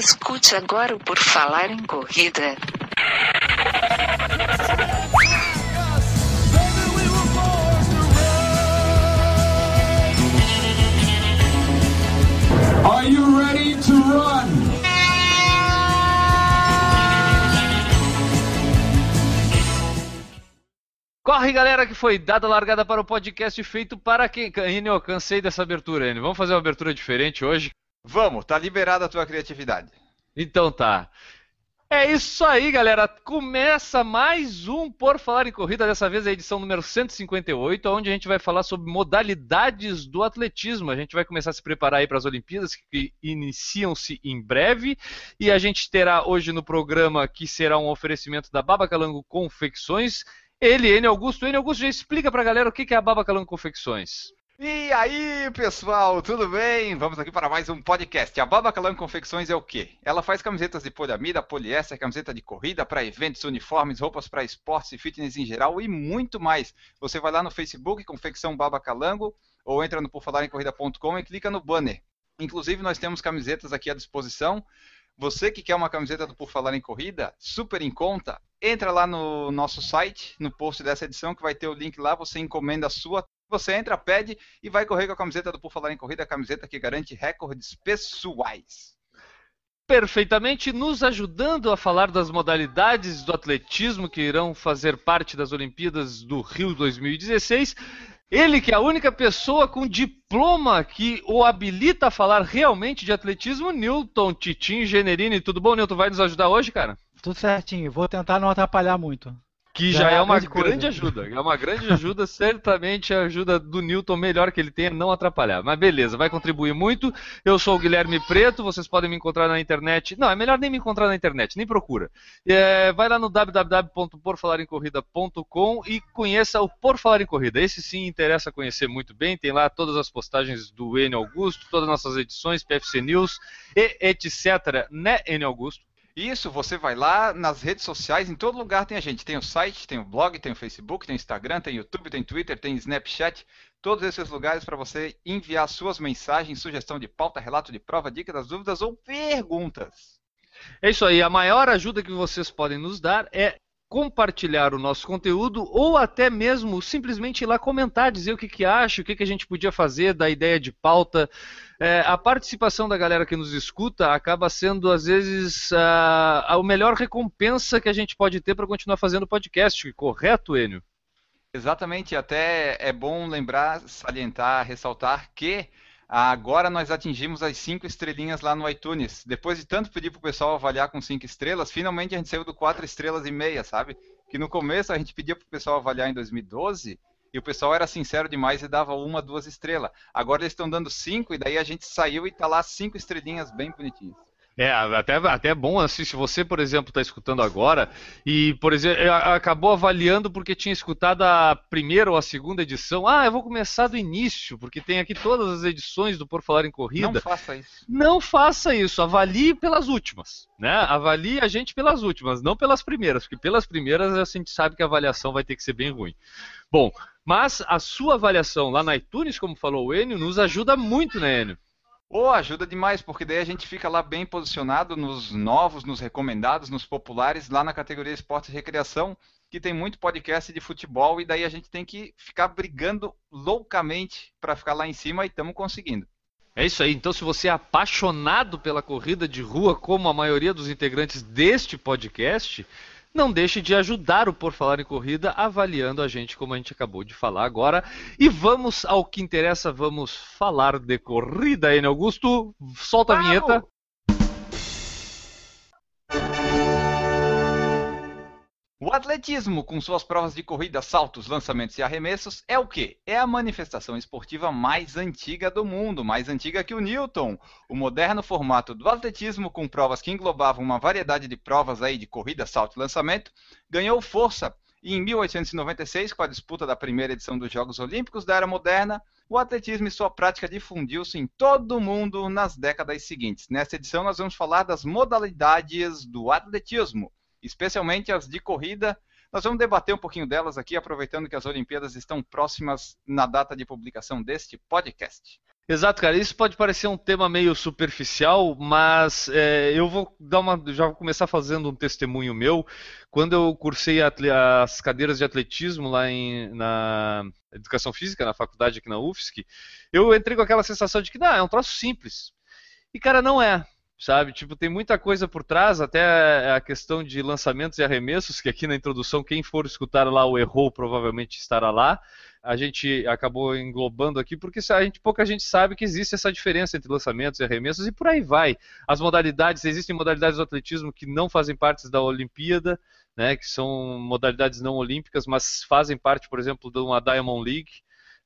Escute agora o Por Falar em Corrida. Are you ready to run? Corre, galera, que foi dada a largada para o podcast feito para quem? Enio, eu cansei dessa abertura, Enio. Vamos fazer uma abertura diferente hoje? Vamos, tá liberada a tua criatividade. Então tá. É isso aí, galera. Começa mais um Por Falar em Corrida, dessa vez a edição número 158, onde a gente vai falar sobre modalidades do atletismo. A gente vai começar a se preparar aí para as Olimpíadas, que iniciam-se em breve. E a gente terá hoje no programa, que será um oferecimento da Baba Calango Confecções, ele, N. Augusto. N. Augusto já explica pra galera o que é a Baba Calango Confecções. E aí, pessoal, tudo bem? Vamos aqui para mais um podcast. A Baba Calango Confecções é o quê? Ela faz camisetas de poliamida, poliéster, camiseta de corrida para eventos, uniformes, roupas para esportes e fitness em geral e muito mais. Você vai lá no Facebook, Confecção Baba Calango, ou entra no porfalarencorrida.com e clica no banner. Inclusive, nós temos camisetas aqui à disposição. Você que quer uma camiseta do Por Falar em Corrida, super em conta, entra lá no nosso site, no post dessa edição, que vai ter o link lá, você encomenda a sua, você entra, pede e vai correr com a camiseta do Por Falar em Corrida, a camiseta que garante recordes pessoais. Perfeitamente, nos ajudando a falar das modalidades do atletismo que irão fazer parte das Olimpíadas do Rio 2016. Ele que é a única pessoa com diploma que o habilita a falar realmente de atletismo, Newton Titim Generini. Tudo bom, Newton? Vai nos ajudar hoje, cara? Tudo certinho, vou tentar não atrapalhar muito. Que já, já é uma grande, ajuda. É uma grande ajuda, certamente a ajuda do Newton melhor que ele tenha não atrapalhar. Mas beleza, vai contribuir muito. Eu sou o Guilherme Preto, vocês podem me encontrar na internet. Não, é melhor nem me encontrar na internet, nem procura. É, vai lá no www.porfalarencorrida.com e conheça o Por Falar em Corrida. Esse sim interessa conhecer muito bem. Tem lá todas as postagens do N Augusto, todas as nossas edições, PFC News e etc. Né, N Augusto? Isso, você vai lá nas redes sociais, em todo lugar tem a gente. Tem o site, tem o blog, tem o Facebook, tem o Instagram, tem o YouTube, tem o Twitter, tem o Snapchat. Todos esses lugares para você enviar suas mensagens, sugestão de pauta, relato de prova, dica das dúvidas ou perguntas. É isso aí. A maior ajuda que vocês podem nos dar é compartilhar o nosso conteúdo ou até mesmo simplesmente ir lá comentar, dizer o que, que acha, o que, que a gente podia fazer da ideia de pauta. É, a participação da galera que nos escuta acaba sendo, às vezes, a, a melhor recompensa que a gente pode ter para continuar fazendo podcast, correto, Enio? Exatamente, até é bom lembrar, salientar, ressaltar que Agora nós atingimos as cinco estrelinhas lá no iTunes. Depois de tanto pedir para o pessoal avaliar com cinco estrelas, finalmente a gente saiu do quatro estrelas e meia, sabe? Que no começo a gente pedia para o pessoal avaliar em 2012 e o pessoal era sincero demais e dava uma, duas estrelas. Agora eles estão dando cinco e daí a gente saiu e tá lá cinco estrelinhas bem bonitinhas. É, até, até é bom assim, se você, por exemplo, está escutando agora e, por exemplo, acabou avaliando porque tinha escutado a primeira ou a segunda edição. Ah, eu vou começar do início, porque tem aqui todas as edições do Por Falar em Corrida. Não faça isso. Não faça isso, avalie pelas últimas, né? Avalie a gente pelas últimas, não pelas primeiras, porque pelas primeiras a gente sabe que a avaliação vai ter que ser bem ruim. Bom, mas a sua avaliação lá na iTunes, como falou o Enio, nos ajuda muito, né, Enio? Ou oh, ajuda demais, porque daí a gente fica lá bem posicionado nos novos, nos recomendados, nos populares, lá na categoria esporte e recreação, que tem muito podcast de futebol e daí a gente tem que ficar brigando loucamente para ficar lá em cima e estamos conseguindo. É isso aí. Então, se você é apaixonado pela corrida de rua, como a maioria dos integrantes deste podcast, não deixe de ajudar o Por Falar em Corrida avaliando a gente, como a gente acabou de falar agora. E vamos ao que interessa, vamos falar de corrida, N. Augusto. Solta a vinheta. O atletismo, com suas provas de corrida, saltos, lançamentos e arremessos, é o quê? É a manifestação esportiva mais antiga do mundo, mais antiga que o Newton. O moderno formato do atletismo, com provas que englobavam uma variedade de provas aí de corrida, salto e lançamento, ganhou força. E em 1896, com a disputa da primeira edição dos Jogos Olímpicos da Era Moderna, o atletismo e sua prática difundiu-se em todo o mundo nas décadas seguintes. Nesta edição, nós vamos falar das modalidades do atletismo especialmente as de corrida. Nós vamos debater um pouquinho delas aqui, aproveitando que as Olimpíadas estão próximas na data de publicação deste podcast. Exato, cara. Isso pode parecer um tema meio superficial, mas é, eu vou dar uma, já vou começar fazendo um testemunho meu. Quando eu cursei as cadeiras de atletismo lá em, na educação física, na faculdade aqui na UFSC, eu entrei com aquela sensação de que, não, é um troço simples. E, cara, não é. Sabe, tipo, tem muita coisa por trás, até a questão de lançamentos e arremessos, que aqui na introdução, quem for escutar lá o errou provavelmente estará lá. A gente acabou englobando aqui porque a gente, pouca gente sabe que existe essa diferença entre lançamentos e arremessos e por aí vai. As modalidades, existem modalidades do atletismo que não fazem parte da Olimpíada, né, que são modalidades não olímpicas, mas fazem parte, por exemplo, de uma Diamond League.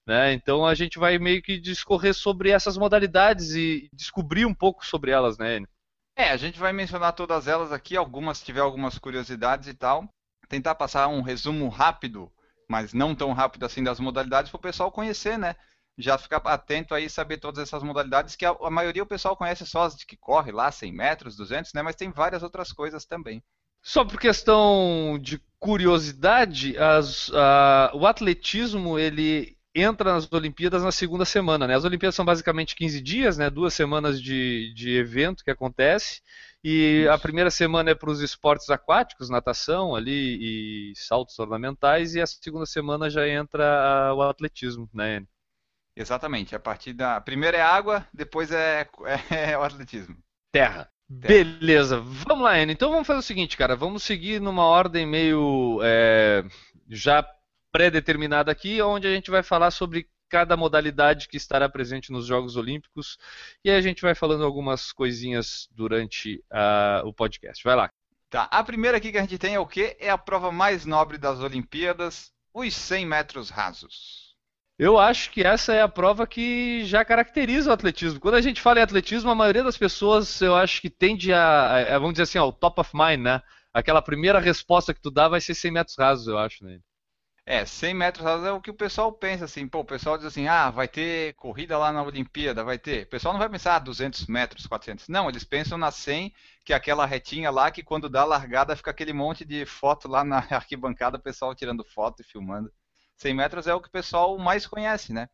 Né? Então a gente vai meio que discorrer sobre essas modalidades e descobrir um pouco sobre elas, né? Enio? É, a gente vai mencionar todas elas aqui, algumas se tiver algumas curiosidades e tal. Tentar passar um resumo rápido, mas não tão rápido assim das modalidades para o pessoal conhecer, né? Já ficar atento aí saber todas essas modalidades que a, a maioria o pessoal conhece só as de que corre lá 100 metros, 200, né? Mas tem várias outras coisas também. Só por questão de curiosidade, as, a, o atletismo ele entra nas Olimpíadas na segunda semana, né? As Olimpíadas são basicamente 15 dias, né? Duas semanas de, de evento que acontece. E Isso. a primeira semana é para os esportes aquáticos, natação ali e saltos ornamentais, e a segunda semana já entra o atletismo, né? Enio? Exatamente. A partir da primeira é água, depois é, é o atletismo. Terra. Beleza, vamos lá, Enio. Então vamos fazer o seguinte, cara. Vamos seguir numa ordem meio é, já pré-determinada aqui, onde a gente vai falar sobre cada modalidade que estará presente nos Jogos Olímpicos e aí a gente vai falando algumas coisinhas durante ah, o podcast. Vai lá. Tá. A primeira aqui que a gente tem é o quê? É a prova mais nobre das Olimpíadas, os 100 metros rasos. Eu acho que essa é a prova que já caracteriza o atletismo. Quando a gente fala em atletismo, a maioria das pessoas, eu acho que tende a, a- vamos dizer assim, ó, o top of mind, né? Aquela primeira resposta que tu dá vai ser 100 metros rasos, eu acho, né? É, 100 metros rasos é o que o pessoal pensa assim. Pô, o pessoal diz assim: ah, vai ter corrida lá na Olimpíada, vai ter. O pessoal não vai pensar ah, 200 metros, 400. Não, eles pensam na 100, que é aquela retinha lá que quando dá largada fica aquele monte de foto lá na arquibancada, o pessoal tirando foto e filmando. 100 metros é o que o pessoal mais conhece, né?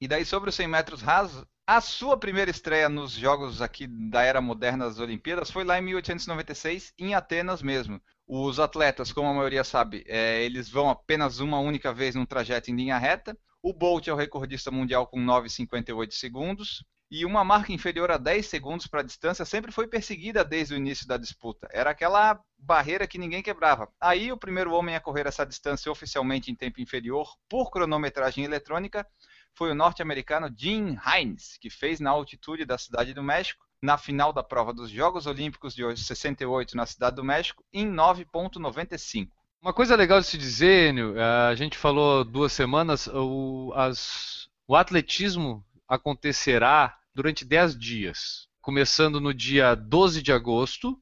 E daí sobre os 100 metros rasos, a sua primeira estreia nos jogos aqui da era moderna das Olimpíadas foi lá em 1896, em Atenas mesmo. Os atletas, como a maioria sabe, é, eles vão apenas uma única vez num trajeto em linha reta. O Bolt é o recordista mundial com 9,58 segundos. E uma marca inferior a 10 segundos para a distância sempre foi perseguida desde o início da disputa. Era aquela barreira que ninguém quebrava. Aí o primeiro homem a correr essa distância oficialmente em tempo inferior por cronometragem eletrônica foi o norte-americano Jim Hines, que fez na altitude da cidade do México, na final da prova dos Jogos Olímpicos de 68 na cidade do México, em 9,95. Uma coisa legal de se dizer, Enio, eh, a gente falou duas semanas, o, as- o atletismo acontecerá durante 10 dias, começando no dia 12 de agosto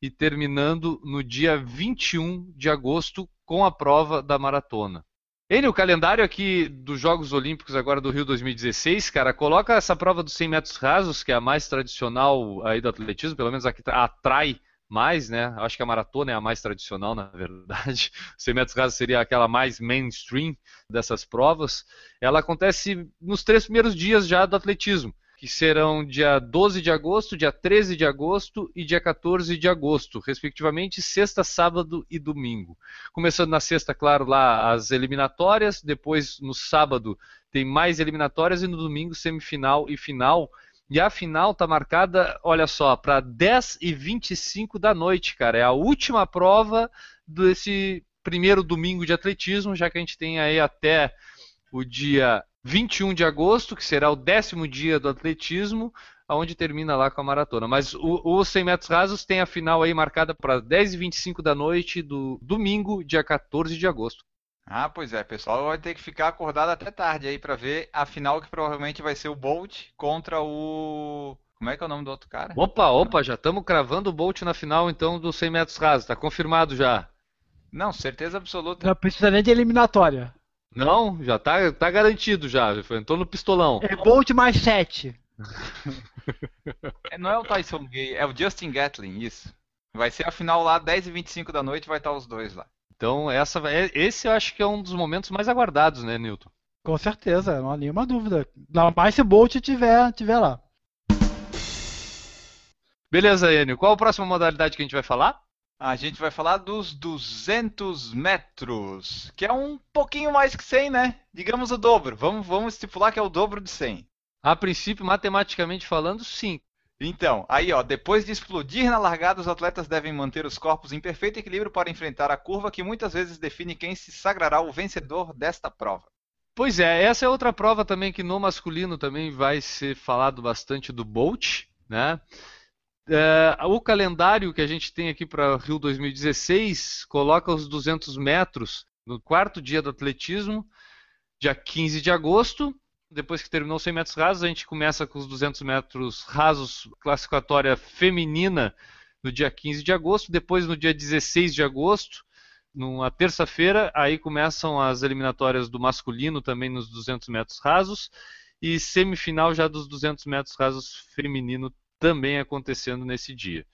e terminando no dia 21 de agosto com a prova da maratona. Enio, o calendário aqui dos Jogos Olímpicos agora do Rio 2016, cara, coloca essa prova dos 100 metros rasos, que é a mais tradicional aí do atletismo, pelo menos a que tra- atrai mais, né? Acho que a maratona é a mais tradicional, na verdade. 100 metros rasos seria aquela mais mainstream dessas provas. Ela acontece nos três primeiros dias já do atletismo, que serão dia 12 de agosto, dia 13 de agosto e dia 14 de agosto, respectivamente, sexta, sábado e domingo. Começando na sexta, claro, lá as eliminatórias, depois no sábado tem mais eliminatórias e no domingo semifinal e final. E a final tá marcada, olha só, para 10 e 25 da noite, cara. É a última prova desse primeiro domingo de atletismo, já que a gente tem aí até o dia 21 de agosto, que será o décimo dia do atletismo, aonde termina lá com a maratona. Mas o, os 100 metros rasos tem a final aí marcada para 10 e 25 da noite do domingo, dia 14 de agosto. Ah, pois é, pessoal vai ter que ficar acordado até tarde aí para ver a final que provavelmente vai ser o Bolt contra o. Como é que é o nome do outro cara? Opa, opa, já estamos cravando o Bolt na final então dos 100 metros rasos, tá confirmado já. Não, certeza absoluta. Não precisa nem de eliminatória. Não, já tá, tá garantido já, entrou no pistolão. É Bolt mais 7. É, Não é o Tyson Gay, é o Justin Gatlin, isso. Vai ser a final lá, 10h25 da noite, vai estar os dois lá. Então, essa, é- esse eu acho que é um dos momentos mais aguardados, né, Newton? Com certeza, não há nenhuma dúvida. Ainda mais se o Bolt tiver, tiver lá. Beleza, Enio. Qual a próxima modalidade que a gente vai falar? A gente vai falar dos 200 metros, que é um pouquinho mais que 100, né? Digamos o dobro. Vamos, vamos estipular que é o dobro de 100. A princípio, matematicamente falando, sim. Então, aí ó, depois de explodir na largada, os atletas devem manter os corpos em perfeito equilíbrio para enfrentar a curva que muitas vezes define quem se sagrará o vencedor desta prova. Pois é, essa é outra prova também que no masculino também vai ser falado bastante do Bolt, né? É, o calendário que a gente tem aqui para Rio 2016 coloca os 200 metros no quarto dia do atletismo, dia 15 de agosto. Depois que terminou os 100 metros rasos, a gente começa com os 200 metros rasos, classificatória feminina, no dia 15 de agosto. Depois, no dia 16 de agosto, numa terça-feira, aí começam as eliminatórias do masculino também nos 200 metros rasos. E semifinal já dos 200 metros rasos feminino também acontecendo nesse dia.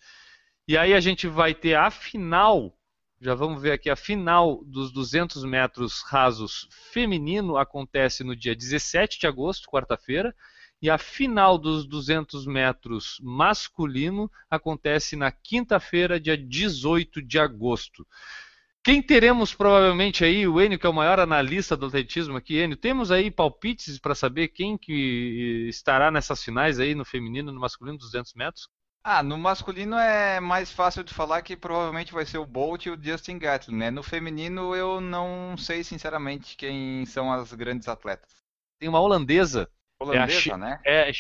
E aí a gente vai ter a final, já vamos ver aqui, a final dos 200 metros rasos feminino acontece no dia 17 de agosto, quarta-feira, e a final dos 200 metros masculino acontece na quinta-feira, dia 18 de agosto. Quem teremos provavelmente aí, o Enio, que é o maior analista do atletismo aqui, Enio, temos aí palpites para saber quem que estará nessas finais aí no feminino e no masculino 200 metros? Ah, no masculino é mais fácil de falar que provavelmente vai ser o Bolt e o Justin Gatlin, né? No feminino eu não sei sinceramente quem são as grandes atletas. Tem uma holandesa. Holandesa, é a, né? É a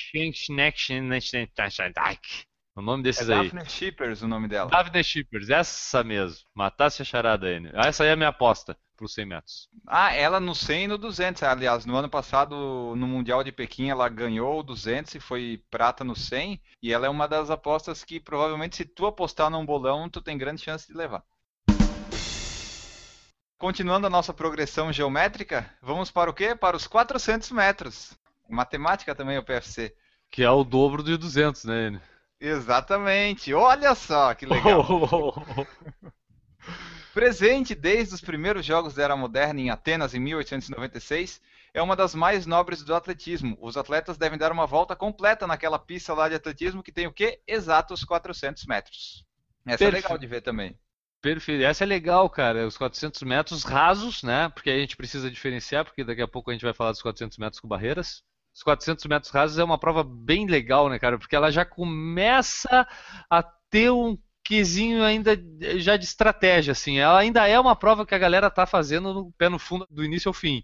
o nome desses é aí. Daphne Shippers o nome dela. Daphne Shippers, essa mesmo. Matasse a charada aí. Essa aí é a minha aposta para os 100 metros. Ah, ela no 100 e no 200. Aliás, no ano passado, no Mundial de Pequim, ela ganhou o 200 e foi prata no 100. E ela é uma das apostas que provavelmente, se tu apostar num bolão, tu tem grande chance de levar. Continuando a nossa progressão geométrica, vamos para o quê? Para os 400 metros. Matemática também, o PFC. Que é o dobro de 200, né, Enio? Exatamente. Olha só que legal. Presente desde os primeiros Jogos da Era Moderna em Atenas em 1896, é uma das mais nobres do atletismo. Os atletas devem dar uma volta completa naquela pista lá de atletismo que tem o quê? Exatos 400 metros. Essa Perfeito. é legal de ver também. Perfeito. Essa é legal, cara. Os 400 metros rasos, né? Porque aí a gente precisa diferenciar, porque daqui a pouco a gente vai falar dos 400 metros com barreiras os 400 metros rasos é uma prova bem legal, né, cara? Porque ela já começa a ter um quesinho ainda já de estratégia, assim. Ela ainda é uma prova que a galera tá fazendo no pé no fundo do início ao fim.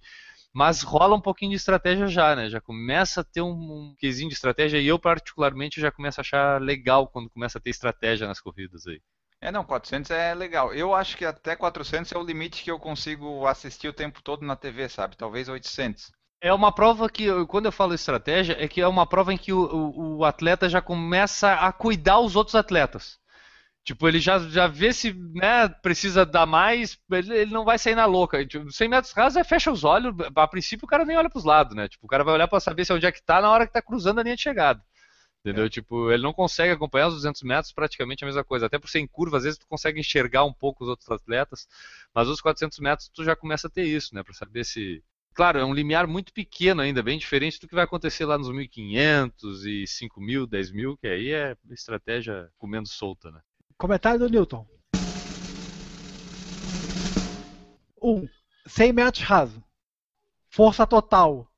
Mas rola um pouquinho de estratégia já, né? Já começa a ter um, um quesinho de estratégia e eu particularmente já começo a achar legal quando começa a ter estratégia nas corridas aí. É, não, 400 é legal. Eu acho que até 400 é o limite que eu consigo assistir o tempo todo na TV, sabe? Talvez 800. É uma prova que, quando eu falo estratégia, é que é uma prova em que o, o, o atleta já começa a cuidar os outros atletas. Tipo, ele já, já vê se né, precisa dar mais, ele, ele não vai sair na louca. Tipo, 100 metros rasos é fecha os olhos, a princípio o cara nem olha para os lados, né? Tipo, o cara vai olhar para saber se é onde é que tá na hora que tá cruzando a linha de chegada. Entendeu? É. Tipo, ele não consegue acompanhar os 200 metros, praticamente a mesma coisa. Até por ser em curva, às vezes tu consegue enxergar um pouco os outros atletas, mas os 400 metros tu já começa a ter isso, né? Para saber se Claro, é um limiar muito pequeno ainda, bem diferente do que vai acontecer lá nos 1500 e 5000, 10000, que aí é estratégia comendo solta, né? Comentário do Newton. 1. Um, 100 metros raso. Força total.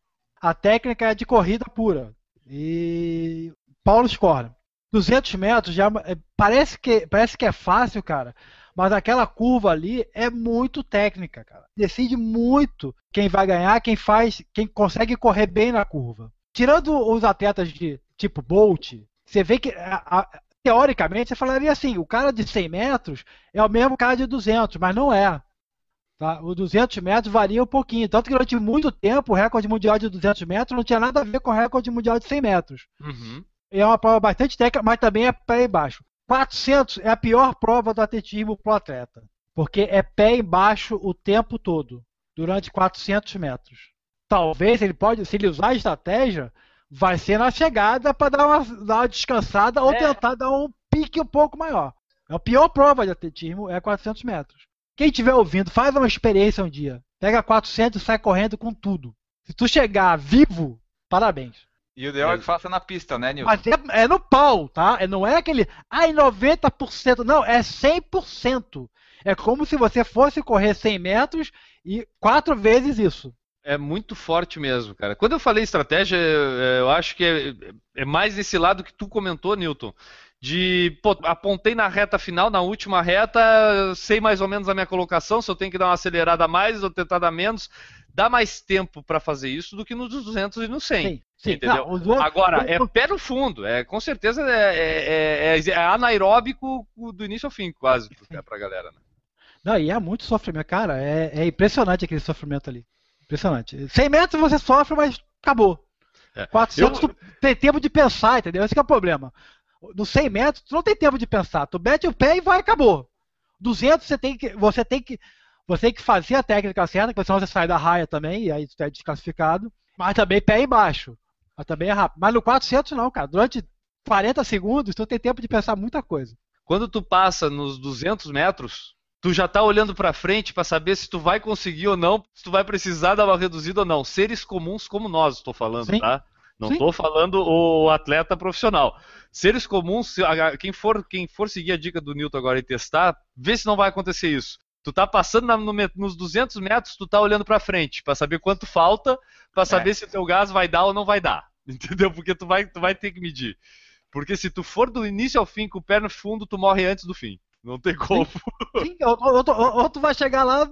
A técnica é de corrida pura. E Paulo escorre. 200 metros já é, parece que parece que é fácil, cara. Mas aquela curva ali é muito técnica, cara. Decide muito quem vai ganhar, quem faz, quem consegue correr bem na curva. Tirando os atletas de tipo Bolt, você vê que a, a, teoricamente você falaria assim, o cara de 100 metros é o mesmo cara de 200, mas não é. Tá? O 200 metros varia um pouquinho. Tanto que durante muito tempo o recorde mundial de 200 metros não tinha nada a ver com o recorde mundial de 100 metros. Uhum. É uma prova bastante técnica, mas também é pé embaixo. 400 é a pior prova do atletismo para o atleta, porque é pé embaixo o tempo todo, durante 400 metros. Talvez ele pode, se ele usar a estratégia, vai ser na chegada para dar uma, dar uma descansada ou é. tentar dar um pique um pouco maior. É a pior prova de atletismo é 400 metros. Quem estiver ouvindo, faz uma experiência um dia. Pega 400 e sai correndo com tudo. Se tu chegar vivo, parabéns. E o ideal é que faça na pista, né, Nilton? Mas é, é no pau, tá? É, não é aquele, ai, 90%. Não, é 100%. É como se você fosse correr 100 metros e quatro vezes isso. É muito forte mesmo, cara. Quando eu falei estratégia, eu acho que é, é mais nesse lado que tu comentou, Newton. De, pô, apontei na reta final, na última reta, sei mais ou menos a minha colocação, se eu tenho que dar uma acelerada a mais ou tentar dar menos, dá mais tempo para fazer isso do que nos 200 e no 100. Sim, sim. Entendeu? Não, outros... Agora, é pé no fundo, é, com certeza é, é, é, é anaeróbico do início ao fim, quase, pra galera. Né? Não, e é muito sofrimento, cara, é, é impressionante aquele sofrimento ali. Impressionante. 100 metros você sofre, mas acabou. É. 400 eu... tu tem tempo de pensar, entendeu? Esse é o problema. No 100 metros tu não tem tempo de pensar. Tu mete o pé e vai, acabou. 200 você tem que, você tem que, você tem que fazer a técnica certa, porque senão você sai da raia também, e aí tu é desclassificado. Mas também pé embaixo. Mas também é rápido. Mas no 400 não, cara. Durante 40 segundos tu tem tempo de pensar muita coisa. Quando tu passa nos 200 metros, tu já tá olhando para frente para saber se tu vai conseguir ou não, se tu vai precisar dar uma reduzida ou não. Seres comuns como nós, estou falando, Sim. tá? Não estou falando o atleta profissional. Seres comuns, quem for, quem for seguir a dica do Newton agora e testar, vê se não vai acontecer isso. Tu tá passando na, no, nos 200 metros, tu tá olhando para frente para saber quanto falta, para saber é. se o teu gás vai dar ou não vai dar. Entendeu? Porque tu vai, tu vai ter que medir. Porque se tu for do início ao fim com o pé no fundo, tu morre antes do fim. Não tem como. Sim, sim ou, ou, ou, ou, tu vai chegar lá.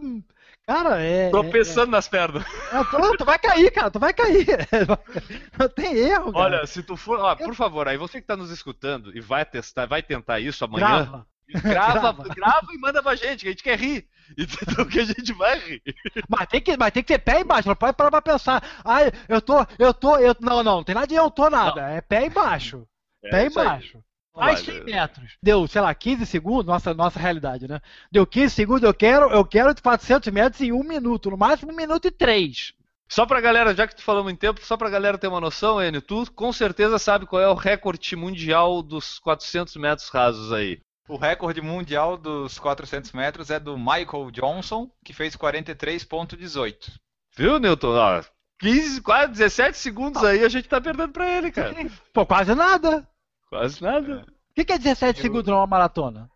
Cara, é. Tropeçando é, é, nas pernas. É, tu, tu, vai cair, cara, tu vai cair. Não tem erro, cara. Olha, se tu for. Ó, por favor, aí você que tá nos escutando e vai testar, vai tentar isso amanhã. Grava. Grava, grava e manda pra gente, que a gente quer rir. Entendeu? Que a gente vai rir. Mas tem que, mas tem que ter pé embaixo, não pode parar pra pensar. Ai, eu tô, eu tô, eu. Não, não, não tem nada de eu tô nada. Não. É pé embaixo. É, pé embaixo. Mais 100 metros. Deu, sei lá, 15 segundos, nossa, nossa realidade, né? Deu 15 segundos, eu quero, eu quero de 400 metros em um minuto, no máximo um minuto e três. Só pra galera, já que tu falou muito tempo, só pra galera ter uma noção, Enio, tu com certeza sabe qual é o recorde mundial dos 400 metros rasos aí. O recorde mundial dos 400 metros é do Michael Johnson, que fez 43.18. Viu, Newton? Ó, 15, quase 17 segundos aí a gente tá perdendo pra ele, cara. Pô, quase nada. Quase nada. O que, que é 17 Eu... segundos numa maratona?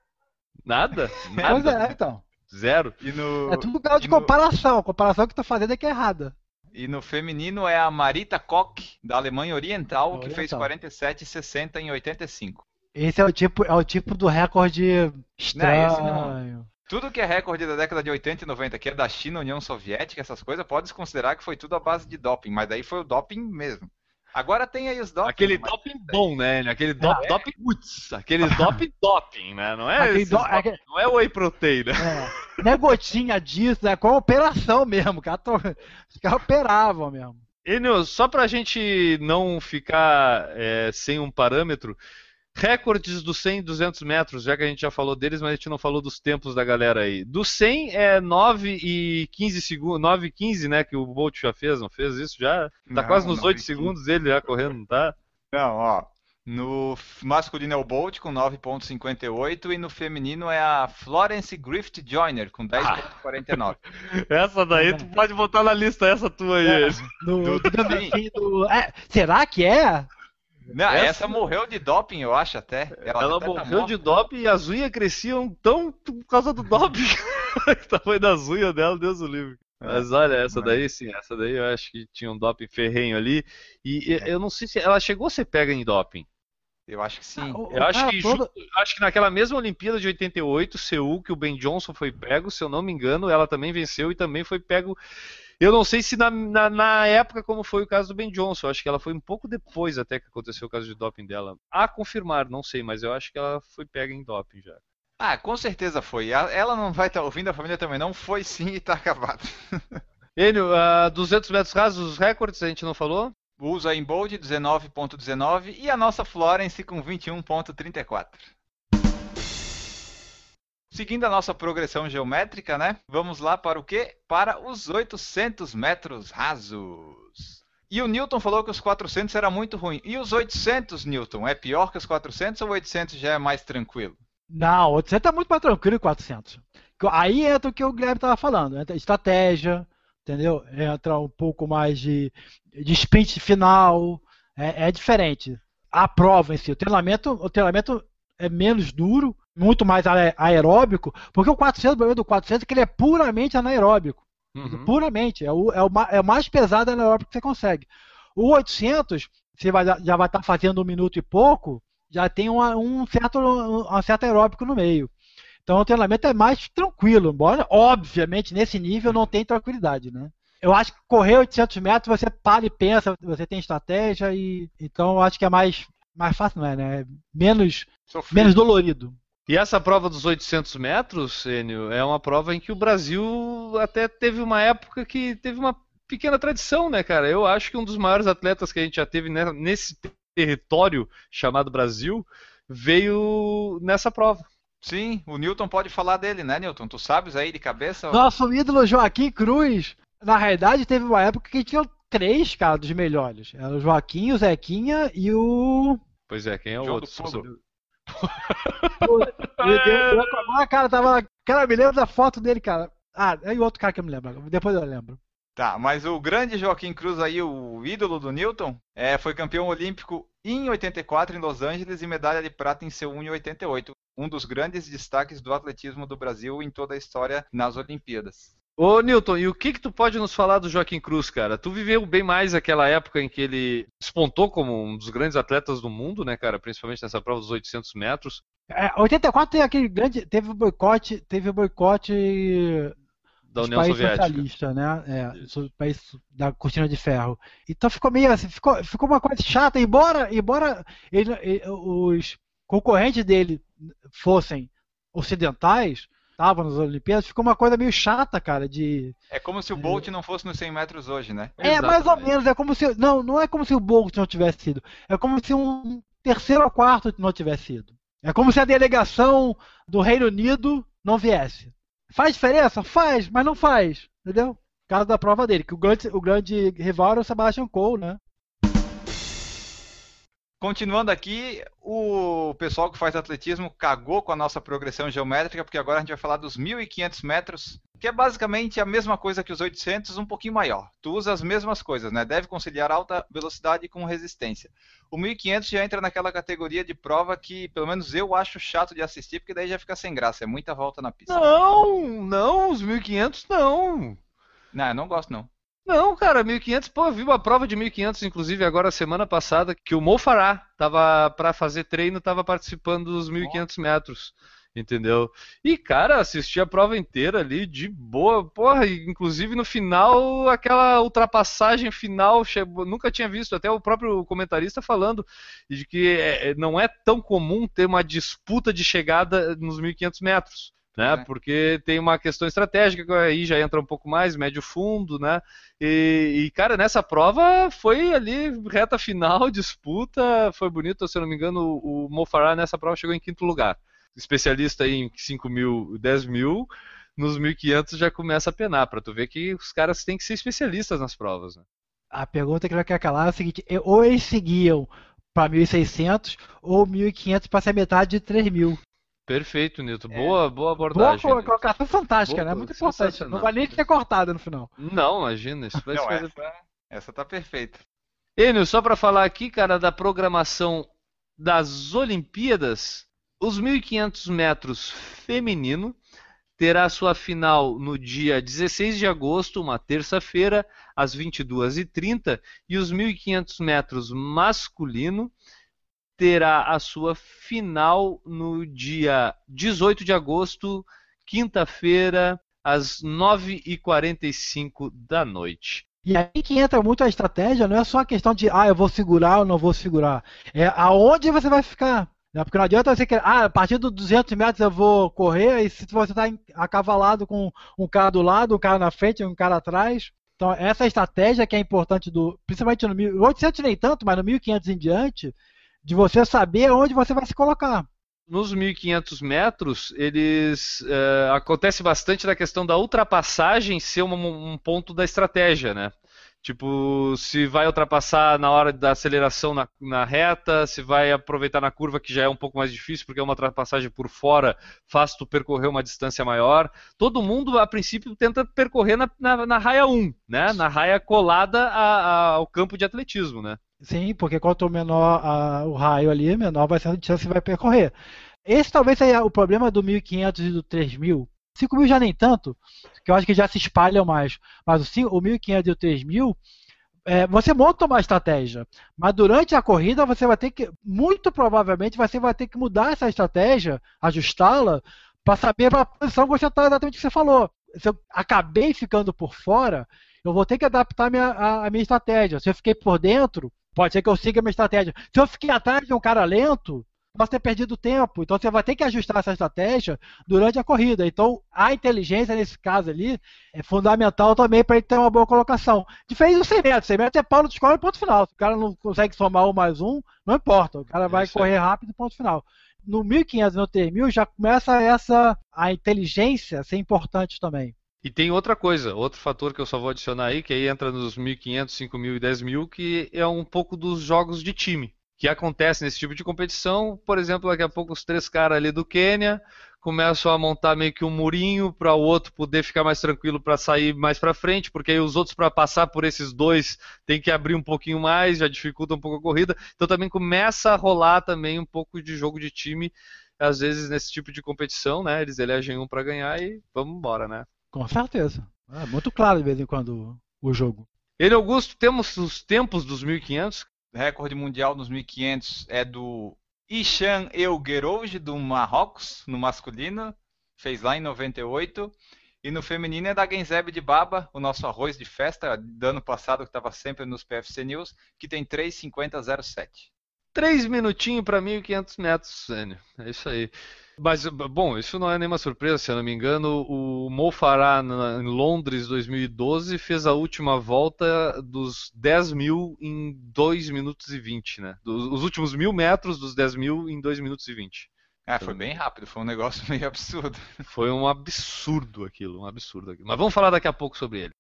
Nada? Nada. Pois é, então. Zero. No... É tudo grau de comparação. A comparação que tá fazendo é que é errada. E no feminino é a Marita Koch, da Alemanha Oriental, Oriental. que fez 47,60 em 85. Esse é o tipo, é o tipo do recorde estranho. Não, não. Tudo que é recorde da década de 80 e 90, que é da China, União Soviética, essas coisas, pode-se considerar que foi tudo à base de doping, mas daí foi o doping mesmo. Agora tem aí os doping. Aquele doping bom, né? Aquele do, é. doping roots. Aquele doping doping, né? Não é, do... doping, não é whey protein, né? É. Não é gotinha disso, é com a operação mesmo. Os caras operavam mesmo. Enio, só pra gente não ficar é, sem um parâmetro, Recordes do 100 e 200 metros, já que a gente já falou deles, mas a gente não falou dos tempos da galera aí. Do 100 é 9 e 15 segundos, 9 e 15, né, que o Bolt já fez, não fez isso já? Tá não, quase nos 8 segundos ele já correndo, não tá? Não, ó. No masculino é o Bolt com 9.58 e no feminino é a Florence Griffith Joyner com 10.49. Ah. essa daí tu pode botar na lista essa tua aí. É, do, do, do, é, será que é? Não, essa... essa... morreu de doping, eu acho até. Ela, ela até tá morreu tá de doping e as unhas cresciam tão por causa do doping. o tamanho das unhas dela, Deus o livre. É. Mas olha, essa daí sim, essa daí eu acho que tinha um doping ferrenho ali. E é. eu não sei se ela chegou a ser pega em doping. Eu acho que sim. Ah, eu acho, que, todo... acho que naquela mesma Olimpíada de 88, Seul, que o Ben Johnson foi pego, se eu não me engano, ela também venceu e também foi pego eu não sei se na, na, na, época, como foi o caso do Ben Johnson, eu acho que ela foi um pouco depois até que aconteceu o caso de doping dela. A confirmar, não sei, mas eu acho que ela foi pega em doping já. Ah, com certeza foi. Ela não vai estar tá ouvindo, a família também não. Foi sim e está acabado. Enio, uh, 200 metros rasos, os recordes a gente não falou? Usa em Bold 19.19 e a nossa Florence com 21.34. Seguindo a nossa progressão geométrica, né? Vamos lá para o quê? Para os 800 metros rasos. E o Newton falou que os 400 era muito ruim. E os 800, Newton, é pior que os 400 ou 800 já é mais tranquilo? Não, 800 é muito mais tranquilo que 400. Aí entra o que o Guilherme estava falando, entra estratégia, entendeu? Entra um pouco mais de, de sprint final, é, é diferente. A prova em si, o treinamento, o treinamento é menos duro, muito mais aeróbico, porque o 400, o problema do 400 é que ele é puramente anaeróbico. Uhum. Puramente, é o, é, o, é o mais pesado anaeróbico que você consegue. O 800, você vai, já vai estar tá fazendo um minuto e pouco, já tem uma, um certo, um certo aeróbico no meio. Então o treinamento é mais tranquilo, embora, obviamente, nesse nível não tem tranquilidade, né? Eu acho que correr 800 metros você para e pensa, você tem estratégia e então eu acho que é mais mais fácil, não é, né? Menos menos dolorido. E essa prova dos 800 metros, Enio, é uma prova em que o Brasil até teve uma época que teve uma pequena tradição, né, cara? Eu acho que um dos maiores atletas que a gente já teve nesse território chamado Brasil veio nessa prova. Sim, o Newton pode falar dele, né, Newton? Tu sabes aí de cabeça? Nosso ídolo Joaquim Cruz, na realidade, teve uma época que tinha três, cara, dos melhores. Era o Joaquim, o Zequinha e o. Pois é, quem é o João outro? Ah, cara, tava. Cara, me lembro da foto dele, cara. Ah, é o outro cara que eu me lembro. Depois eu lembro. Tá, mas o grande Joaquim Cruz aí, o ídolo do Newton, é, foi campeão olímpico em 84 em Los Angeles e medalha de prata em Seul em 88. Um dos grandes destaques do atletismo do Brasil em toda a história nas Olimpíadas. Ô Newton, e o que que tu pode nos falar do Joaquim Cruz, cara? Tu viveu bem mais aquela época em que ele despontou como um dos grandes atletas do mundo, né, cara? Principalmente nessa prova dos 800 metros. É, 84 teve aquele grande, teve o boicote, teve o boicote da União Soviética. socialista, né? É, país da cortina de ferro. Então ficou meio assim, ficou, ficou uma coisa chata, embora, embora ele, ele, os concorrentes dele fossem ocidentais, estavam nas Olimpíadas, ficou uma coisa meio chata, cara, de... É como se o Bolt não fosse nos 100 metros hoje, né? É, Exatamente. mais ou menos, é como se... Não, não é como se o Bolt não tivesse sido. É como se um terceiro ou quarto não tivesse sido. É como se a delegação do Reino Unido não viesse. Faz diferença? Faz, mas não faz. Entendeu? Caso da prova dele, que o grande, o grande rival era o Sebastian Cole, né? Continuando aqui, o pessoal que faz atletismo cagou com a nossa progressão geométrica, porque agora a gente vai falar dos 1.500 metros, que é basicamente a mesma coisa que os 800, um pouquinho maior. Tu usa as mesmas coisas, né? Deve conciliar alta velocidade com resistência. O 1.500 já entra naquela categoria de prova que, pelo menos eu acho chato de assistir, porque daí já fica sem graça, é muita volta na pista. Não, não, os 1.500 não. Não, eu não gosto não. Não, cara, 1500, pô, eu vi uma prova de 1500, inclusive agora semana passada, que o Mo Farah tava para fazer treino, tava participando dos 1500 metros, entendeu? E cara, assisti a prova inteira ali de boa, porra, inclusive no final aquela ultrapassagem final, nunca tinha visto, até o próprio comentarista falando de que é, não é tão comum ter uma disputa de chegada nos 1500 metros né? É. Porque tem uma questão estratégica aí já entra um pouco mais médio fundo, né? E, e, cara, nessa prova foi ali reta final, disputa, foi bonito, se eu não me engano, o, o Mofará nessa prova chegou em quinto lugar. Especialista em 5 mil, 10 mil, nos 1.500 já começa a penar, para tu ver que os caras têm que ser especialistas nas provas. Né? A pergunta que vai querer calar é a seguinte: ou eles seguiam para 1.600 ou 1.500 para ser metade de 3.000. Perfeito, Nilton. É. Boa, boa abordagem. Boa colocação fantástica, boa, né? Muito importante. Não vai nem ser cortada no final. Não, imagina. Isso vai Não, ser... essa, essa tá perfeita. Enio, só para falar aqui, cara, da programação das Olimpíadas, os 1.500 metros feminino terá sua final no dia 16 de agosto, uma terça-feira, às 22h30, e os 1.500 metros masculino terá a sua final no dia 18 de agosto, quinta-feira, às 9h45 da noite. E aí que entra muito a estratégia, não é só a questão de, ah, eu vou segurar ou não vou segurar. É aonde você vai ficar. Né? Porque não adianta você querer, ah, a partir dos 200 metros eu vou correr, e se você está acavalado com um cara do lado, um cara na frente, um cara atrás. Então, essa estratégia que é importante, do, principalmente no 1800 nem tanto, mas no 1500 em diante, de você saber onde você vai se colocar. Nos 1.500 metros, eles é, acontece bastante da questão da ultrapassagem ser um, um ponto da estratégia, né? Tipo, se vai ultrapassar na hora da aceleração na, na, reta, se vai aproveitar na curva, que já é um pouco mais difícil, porque é uma ultrapassagem por fora, faz tu percorrer uma distância maior. Todo mundo, a princípio, tenta percorrer na, na, na raia 1, né? Na raia colada a, a, ao campo de atletismo, né? Sim, porque quanto menor a, o raio ali, menor vai ser a distância que vai percorrer. Esse talvez seja o problema do 1500 e do 3000. 5000 já nem tanto, que eu acho que já se espalham mais. Mas o, o 1500 e o 3000, é, você monta uma estratégia, mas durante a corrida você vai ter que, muito provavelmente, você vai ter que mudar essa estratégia, ajustá-la, para saber a posição que você está exatamente o que você falou. Se eu acabei ficando por fora, eu vou ter que adaptar minha, a, a minha estratégia. Se eu fiquei por dentro, pode ser que eu siga a minha estratégia. Se eu fiquei atrás de um cara lento, posso ter perdido tempo. Então você vai ter que ajustar essa estratégia durante a corrida. Então a inteligência nesse caso ali é fundamental também para ele ter uma boa colocação. Diferente do 100 metros. 100 metros é pau de escola e ponto final. Se o cara não consegue somar um mais um, não importa. O cara vai correr rápido e ponto final. No 1500 e no 3000 já começa essa a inteligência a ser importante também. E tem outra coisa, outro fator que eu só vou adicionar aí, que aí entra nos 1.500, 5.000 e 10.000, que é um pouco dos jogos de time que acontece nesse tipo de competição. Por exemplo, daqui a pouco os três caras ali do Quênia começam a montar meio que um murinho para o outro poder ficar mais tranquilo para sair mais para frente, porque aí os outros para passar por esses dois tem que abrir um pouquinho mais, já dificulta um pouco a corrida. Então também começa a rolar também um pouco de jogo de time, às vezes nesse tipo de competição, né? Eles elegem um para ganhar e vamos embora, né? Com certeza. É muito claro de vez em quando o jogo. Ele Augusto, temos os tempos dos 1500 recorde mundial nos 1500 é do Ishan Elguerouge, do Marrocos, no masculino. Fez lá em 98. E no feminino é da Genzeb de Baba, o nosso arroz de festa do ano passado, que estava sempre nos PFC News, que tem 3,50,07. Três minutinhos para 1.500 metros, Sênio. É isso aí. Mas, bom, isso não é nenhuma surpresa, se eu não me engano. O Mo Farah, em Londres 2012, fez a última volta dos 10 mil em 2 minutos e 20, né? os últimos mil metros dos 10 mil em 2 minutos e 20. É, foi bem rápido, foi um negócio meio absurdo. Foi um absurdo aquilo, um absurdo aquilo. Mas vamos falar daqui a pouco sobre ele.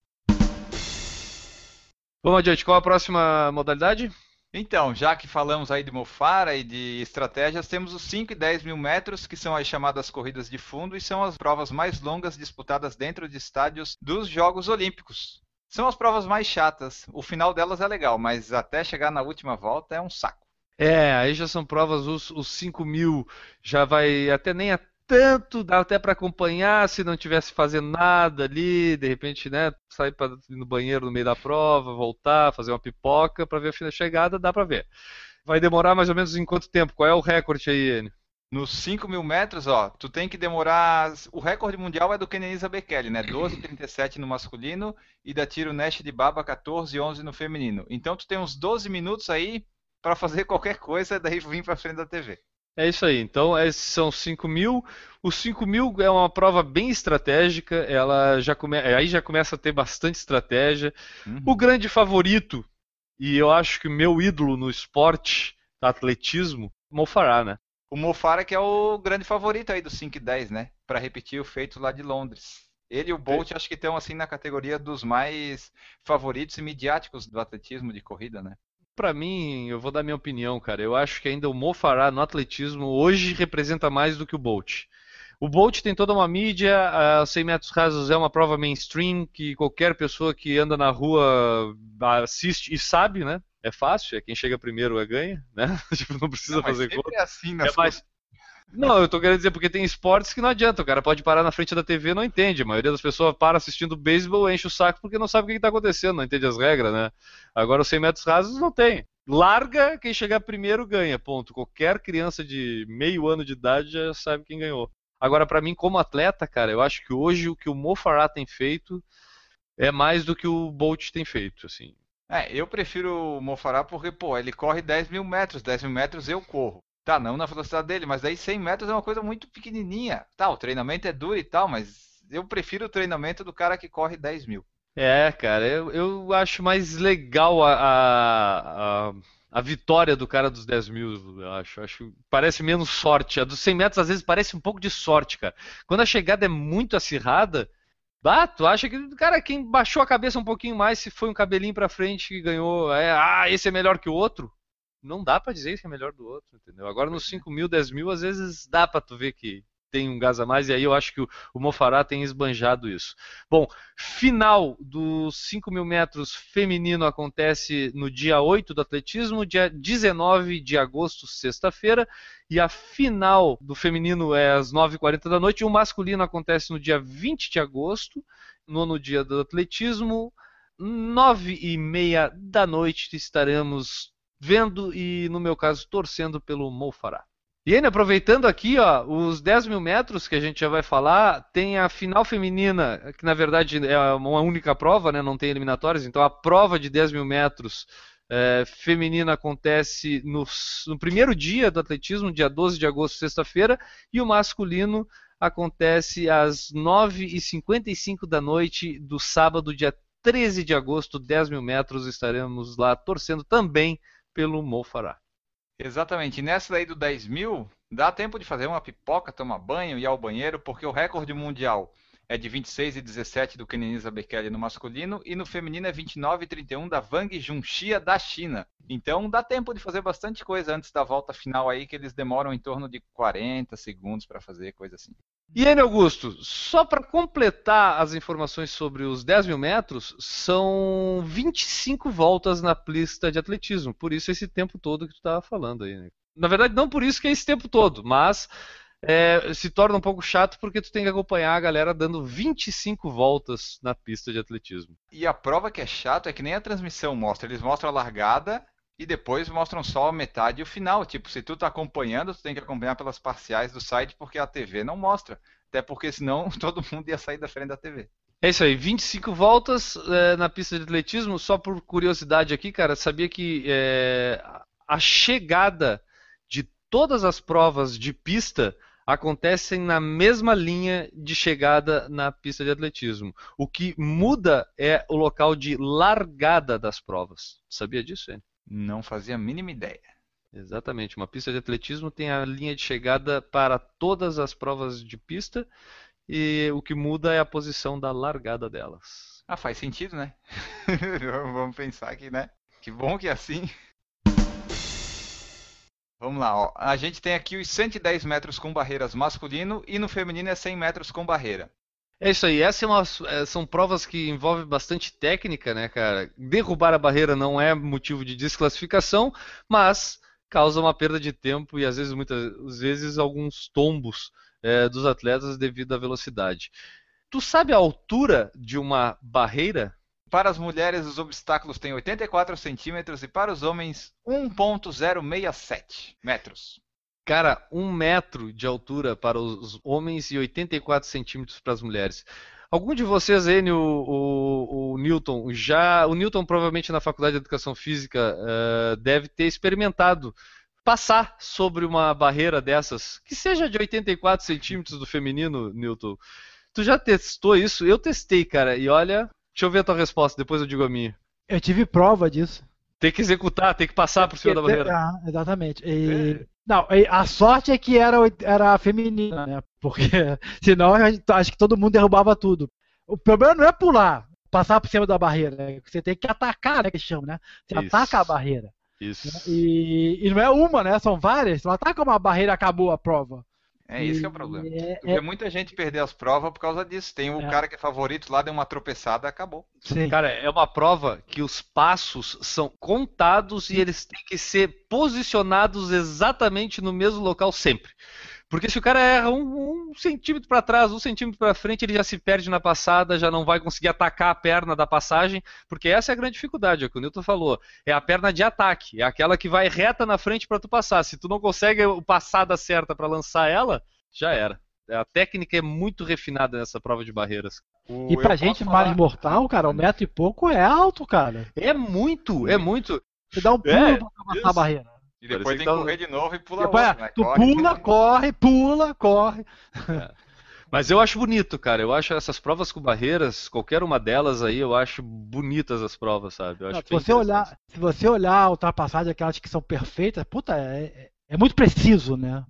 Vamos adiante, qual a próxima modalidade? Então, já que falamos aí de Mofara e de estratégias, temos os 5 e 10 mil metros, que são as chamadas corridas de fundo e são as provas mais longas disputadas dentro de estádios dos Jogos Olímpicos. São as provas mais chatas. O final delas é legal, mas até chegar na última volta é um saco. É, aí já são provas, os, os 5 mil já vai até nem a tanto, dá até para acompanhar se não tivesse fazendo nada ali, de repente, né, sair para no banheiro no meio da prova, voltar, fazer uma pipoca para ver a fila chegada, dá para ver. Vai demorar mais ou menos em quanto tempo? Qual é o recorde aí, Enio? Nos 5 mil metros, ó, tu tem que demorar. O recorde mundial é do Kenenisa Bekele, né? 12,37 no masculino e da Tiro Nash de Baba 14,11 no feminino. Então tu tem uns 12 minutos aí para fazer qualquer coisa, daí vir para frente da TV. É isso aí. Então, esses são 5 mil. Os 5 mil é uma prova bem estratégica. Ela já come... Aí já começa a ter bastante estratégia. Uhum. O grande favorito, e eu acho que o meu ídolo no esporte, no atletismo, Mofará, né? O Mofara que é o grande favorito aí do 5 e 10, né? Para repetir o feito lá de Londres. Ele e o Bolt é. acho que estão assim na categoria dos mais favoritos e midiáticos do atletismo de corrida, né? Para mim, eu vou dar minha opinião, cara. Eu acho que ainda o Mo Farah no atletismo hoje representa mais do que o Bolt. O Bolt tem toda uma mídia, a 100 metros rasos é uma prova mainstream que qualquer pessoa que anda na rua assiste e sabe, né? É fácil, é quem chega primeiro é ganha, né? tipo, não precisa não, fazer conta. É assim é mais, não, eu tô querendo dizer porque tem esportes que não adianta, o cara pode parar na frente da TV não entende. A maioria das pessoas para assistindo beisebol, enche o saco porque não sabe o que está acontecendo, não entende as regras, né? Agora os 100 metros rasos não tem. Larga, quem chegar primeiro ganha, ponto. Qualquer criança de meio ano de idade já sabe quem ganhou. Agora, para mim, como atleta, cara, eu acho que hoje o que o Mo Farah tem feito é mais do que o Bolt tem feito, assim. É, eu prefiro o Mo Farah porque, pô, ele corre 10 mil metros, 10 mil metros eu corro. Tá, não na velocidade dele, mas daí 100 metros é uma coisa muito pequenininha. Tá, o treinamento é duro e tal, mas eu prefiro o treinamento do cara que corre 10 mil. É, cara, eu, eu acho mais legal a, a, a, vitória do cara dos 10 mil, eu acho. acho. Parece menos sorte. A dos 100 metros às vezes parece um pouco de sorte, cara. Quando a chegada é muito acirrada, Bah, tu acha que, cara, quem baixou a cabeça um pouquinho mais, se foi um cabelinho pra frente que ganhou, é, ah, esse é melhor que o outro? Não dá pra dizer que é melhor do outro, entendeu? Agora nos 5 mil, 10 mil, às vezes dá pra tu ver que tem um gás a mais, e aí eu acho que o, o Mofará tem esbanjado isso. Bom, final dos 5 mil metros feminino acontece no dia 8 do atletismo, dia 19 de agosto, sexta-feira, e a final do feminino é às 9h40 da noite, e o masculino acontece no dia 20 de agosto, nono dia do atletismo, 9 e meia da noite estaremos vendo e, no meu caso, torcendo pelo Mofará. E aproveitando aqui, ó, os 10 mil metros que a gente já vai falar, tem a final feminina, que na verdade é uma única prova, né, não tem eliminatórias, então a prova de 10 mil metros é, feminina acontece no, no, primeiro dia do atletismo, dia 12 de agosto, sexta-feira, e o masculino acontece às 9h55 da noite do sábado, dia 13 de agosto, 10 mil metros, estaremos lá torcendo também pelo Mofará. Exatamente. E nessa daí do 10 mil, dá tempo de fazer uma pipoca, tomar banho, ir ao banheiro, porque o recorde mundial é de 26 e 17 do Kenenisa Bekele no masculino e no feminino é 29 e 31 da Wang Junxia da China. Então dá tempo de fazer bastante coisa antes da volta final aí, que eles demoram em torno de 40 segundos para fazer, coisa assim. E aí, Augusto, só para completar as informações sobre os 10 mil metros, são 25 voltas na pista de atletismo. Por isso esse tempo todo que tu estava falando aí. Né? Na verdade, não por isso que é esse tempo todo, mas é, se torna um pouco chato porque tu tem que acompanhar a galera dando 25 voltas na pista de atletismo. E a prova que é chato é que nem a transmissão mostra. Eles mostram a largada e depois mostram só a metade e o final. Tipo, se tu tá acompanhando, tu tem que acompanhar pelas parciais do site porque a TV não mostra. Até porque senão todo mundo ia sair da frente da TV. É isso aí, 25 voltas é, na pista de atletismo. Só por curiosidade aqui, cara, sabia que é, a chegada de todas as provas de pista acontecem na mesma linha de chegada na pista de atletismo. O que muda é o local de largada das provas. Sabia disso, hein? Não fazia a mínima ideia. Exatamente. Uma pista de atletismo tem a linha de chegada para todas as provas de pista e o que muda é a posição da largada delas. Ah, faz sentido, né? Vamos pensar aqui, né? Que bom que é assim. Vamos lá, ó. a gente tem aqui os 110 metros com barreiras masculino e no feminino é 100 metros com barreira. É isso aí, essas é, são provas que envolvem bastante técnica, né, cara? Derrubar a barreira não é motivo de desclassificação, mas causa uma perda de tempo e às vezes, muitas vezes, alguns tombos é, dos atletas devido à velocidade. Tu sabe a altura de uma barreira? Para as mulheres, os obstáculos têm 84 centímetros e para os homens, 1,067 metros. Cara, um metro de altura para os homens e 84 centímetros para as mulheres. Algum de vocês aí, o, o, o, Newton, já. O Newton provavelmente na Faculdade de Educação Física uh, deve ter experimentado passar sobre uma barreira dessas, que seja de 84 centímetros do feminino, Newton. Tu já testou isso? Eu testei, cara, e olha, Deixa eu ver a tua resposta, depois eu digo a minha. Eu tive prova disso. Tem que executar, tem que passar por cima da barreira. Ah, exatamente. E... Não, a sorte é que era, era feminina, né? Porque senão acho que todo mundo derrubava tudo. O problema não é pular, passar por cima da barreira. Né? Você tem que atacar, né? Que chama, né? Você Isso. ataca a barreira. Isso. E, e, não é uma, né? São várias. Você não ataca uma barreira acabou a prova. É esse que é o problema. É, tu vê é... muita gente perder as provas por causa disso. Tem o é. cara que é favorito lá, deu uma tropeçada, acabou. Sim. Cara, é uma prova que os passos são contados e eles têm que ser posicionados exatamente no mesmo local sempre. Porque se o cara erra um, um centímetro para trás, um centímetro para frente, ele já se perde na passada, já não vai conseguir atacar a perna da passagem, porque essa é a grande dificuldade, é o que o Newton falou. É a perna de ataque, é aquela que vai reta na frente para tu passar. Se tu não consegue a passada certa para lançar ela, já era. A técnica é muito refinada nessa prova de barreiras. O, e pra gente falar... mais mortal, cara, um metro e pouco é alto, cara. É muito, é muito. Você dá um pulo é, pra passar a barreira. E depois tem que correr de novo e pula depois, outro, né? Tu corre, pula, corre, pula, corre. É. Mas eu acho bonito, cara. Eu acho essas provas com barreiras, qualquer uma delas aí, eu acho bonitas as provas, sabe? Não, se, você olhar, se você olhar a ultrapassagem, aquelas que são perfeitas, puta, é, é, é muito preciso, né?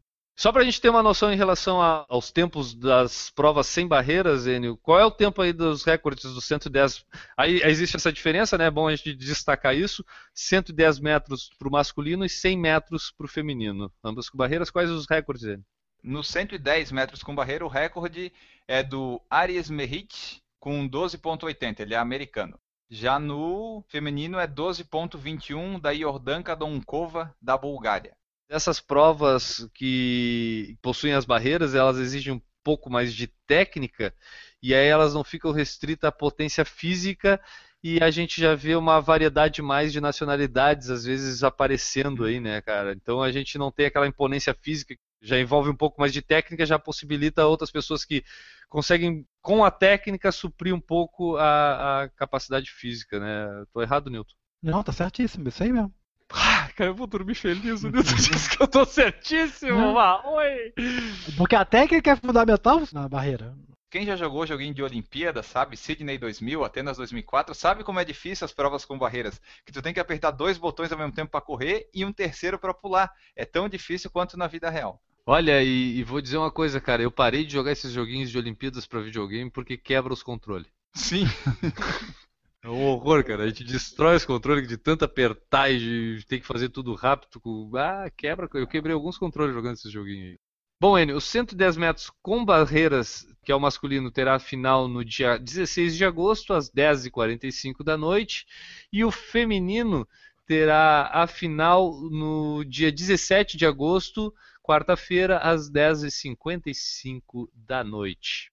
Só para a gente ter uma noção em relação a, aos tempos das provas sem barreiras, Enio, qual é o tempo aí dos recordes dos 110? Aí existe essa diferença, né? É bom a gente destacar isso: 110 metros para o masculino e 100 metros para o feminino. Ambas com barreiras, quais os recordes, Enio? No 110 metros com barreira, o recorde é do Aries Merritt com 12,80. Ele é americano. Já no feminino é 12,21 da Yordanka Donkova, da Bulgária. Essas provas que possuem as barreiras, elas exigem um pouco mais de técnica e aí elas não ficam restritas à potência física e a gente já vê uma variedade mais de nacionalidades às vezes aparecendo aí, né, cara? Então a gente não tem aquela imponência física, já envolve um pouco mais de técnica, já possibilita outras pessoas que conseguem com a técnica suprir um pouco a, a capacidade física, né? Tô errado, Newton? Não, tá certíssimo, isso aí mesmo. Ah, cara, eu vou dormir feliz. O Nilton disse que eu tô certíssimo. Ah, oi. Porque a técnica é fundamental na barreira. Quem já jogou joguinho de Olimpíada, sabe? Sydney 2000, Atenas 2004, sabe como é difícil as provas com barreiras. Que tu tem que apertar dois botões ao mesmo tempo para correr e um terceiro para pular. É tão difícil quanto na vida real. Olha, e, e, vou dizer uma coisa, cara. Eu parei de jogar esses joguinhos de Olimpíadas para videogame porque quebra os controles. Sim. É um horror, cara. A gente destrói os controles de tanto apertar e ter que fazer tudo rápido. Ah, quebra. Eu quebrei alguns controles jogando esse joguinho aí. Bom, Enio, os 110 metros com barreiras, que é o masculino, terá final no dia 16 de agosto, às 10h45 da noite. E o feminino terá a final no dia 17 de agosto, quarta-feira, às 10h55 da noite.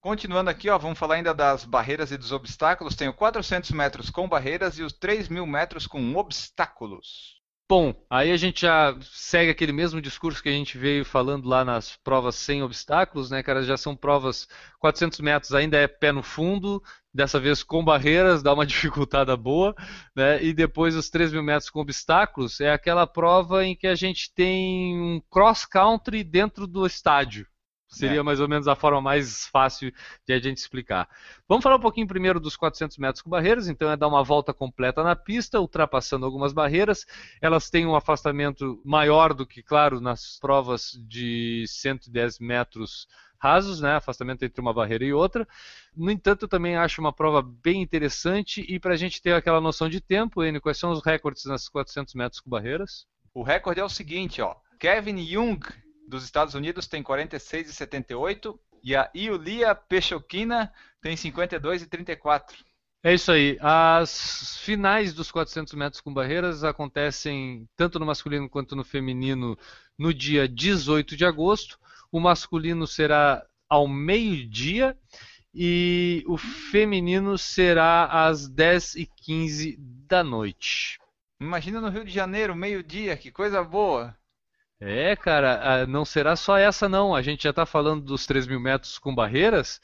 Continuando aqui, ó, vamos falar ainda das barreiras e dos obstáculos. Tenho 400 metros com barreiras e os 3 mil metros com obstáculos. Bom, aí a gente já segue aquele mesmo discurso que a gente veio falando lá nas provas sem obstáculos, né, cara? Já são provas 400 metros, ainda é pé no fundo, dessa vez com barreiras, dá uma dificultada boa, né? E depois os 3 mil metros com obstáculos é aquela prova em que a gente tem um cross country dentro do estádio, Seria é. mais ou menos a forma mais fácil de a gente explicar. Vamos falar um pouquinho primeiro dos 400 metros com barreiras. Então, é dar uma volta completa na pista, ultrapassando algumas barreiras. Elas têm um afastamento maior do que, claro, nas provas de 110 metros rasos, né? Afastamento entre uma barreira e outra. No entanto, eu também acho uma prova bem interessante e para a gente ter aquela noção de tempo, Enio, quais são os recordes nas 400 metros com barreiras? O recorde é o seguinte, ó. Kevin Jung dos Estados Unidos tem 46,78 e a Iulia Pechokina tem 52,34. É isso aí. As finais dos 400 metros com barreiras acontecem tanto no masculino quanto no feminino no dia 18 de agosto. O masculino será ao meio-dia e o feminino será às 10h15 da noite. Imagina no Rio de Janeiro, meio-dia, que coisa boa! É, cara, não será só essa não. A gente já está falando dos 3 mil metros com barreiras.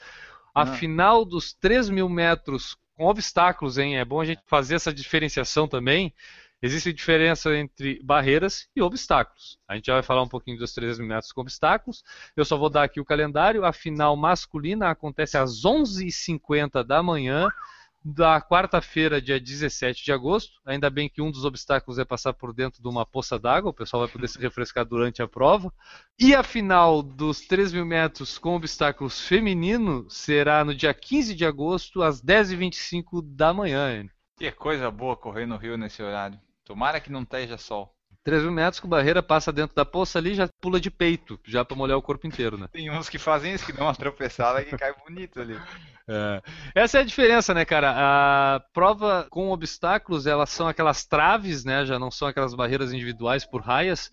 A ah. final dos 3 mil metros com obstáculos, hein? É bom a gente fazer essa diferenciação também. Existe diferença entre barreiras e obstáculos. A gente já vai falar um pouquinho dos 3 mil metros com obstáculos. Eu só vou dar aqui o calendário. A final masculina acontece às 11h50 da manhã da quarta-feira, dia 17 de agosto. Ainda bem que um dos obstáculos é passar por dentro de uma poça d'água, o pessoal vai poder se refrescar durante a prova. E a final dos 3 mil metros com obstáculos feminino será no dia 15 de agosto, às 10h25 da manhã. Que coisa boa correr no Rio nesse horário. Tomara que não esteja sol. 3 mil metros com barreira, passa dentro da poça ali já pula de peito, já para molhar o corpo inteiro, né? Tem uns que fazem isso, que dão uma tropeçada que cai bonito ali. É. Essa é a diferença, né, cara? A prova com obstáculos, elas são aquelas traves, né? Já não são aquelas barreiras individuais por raias.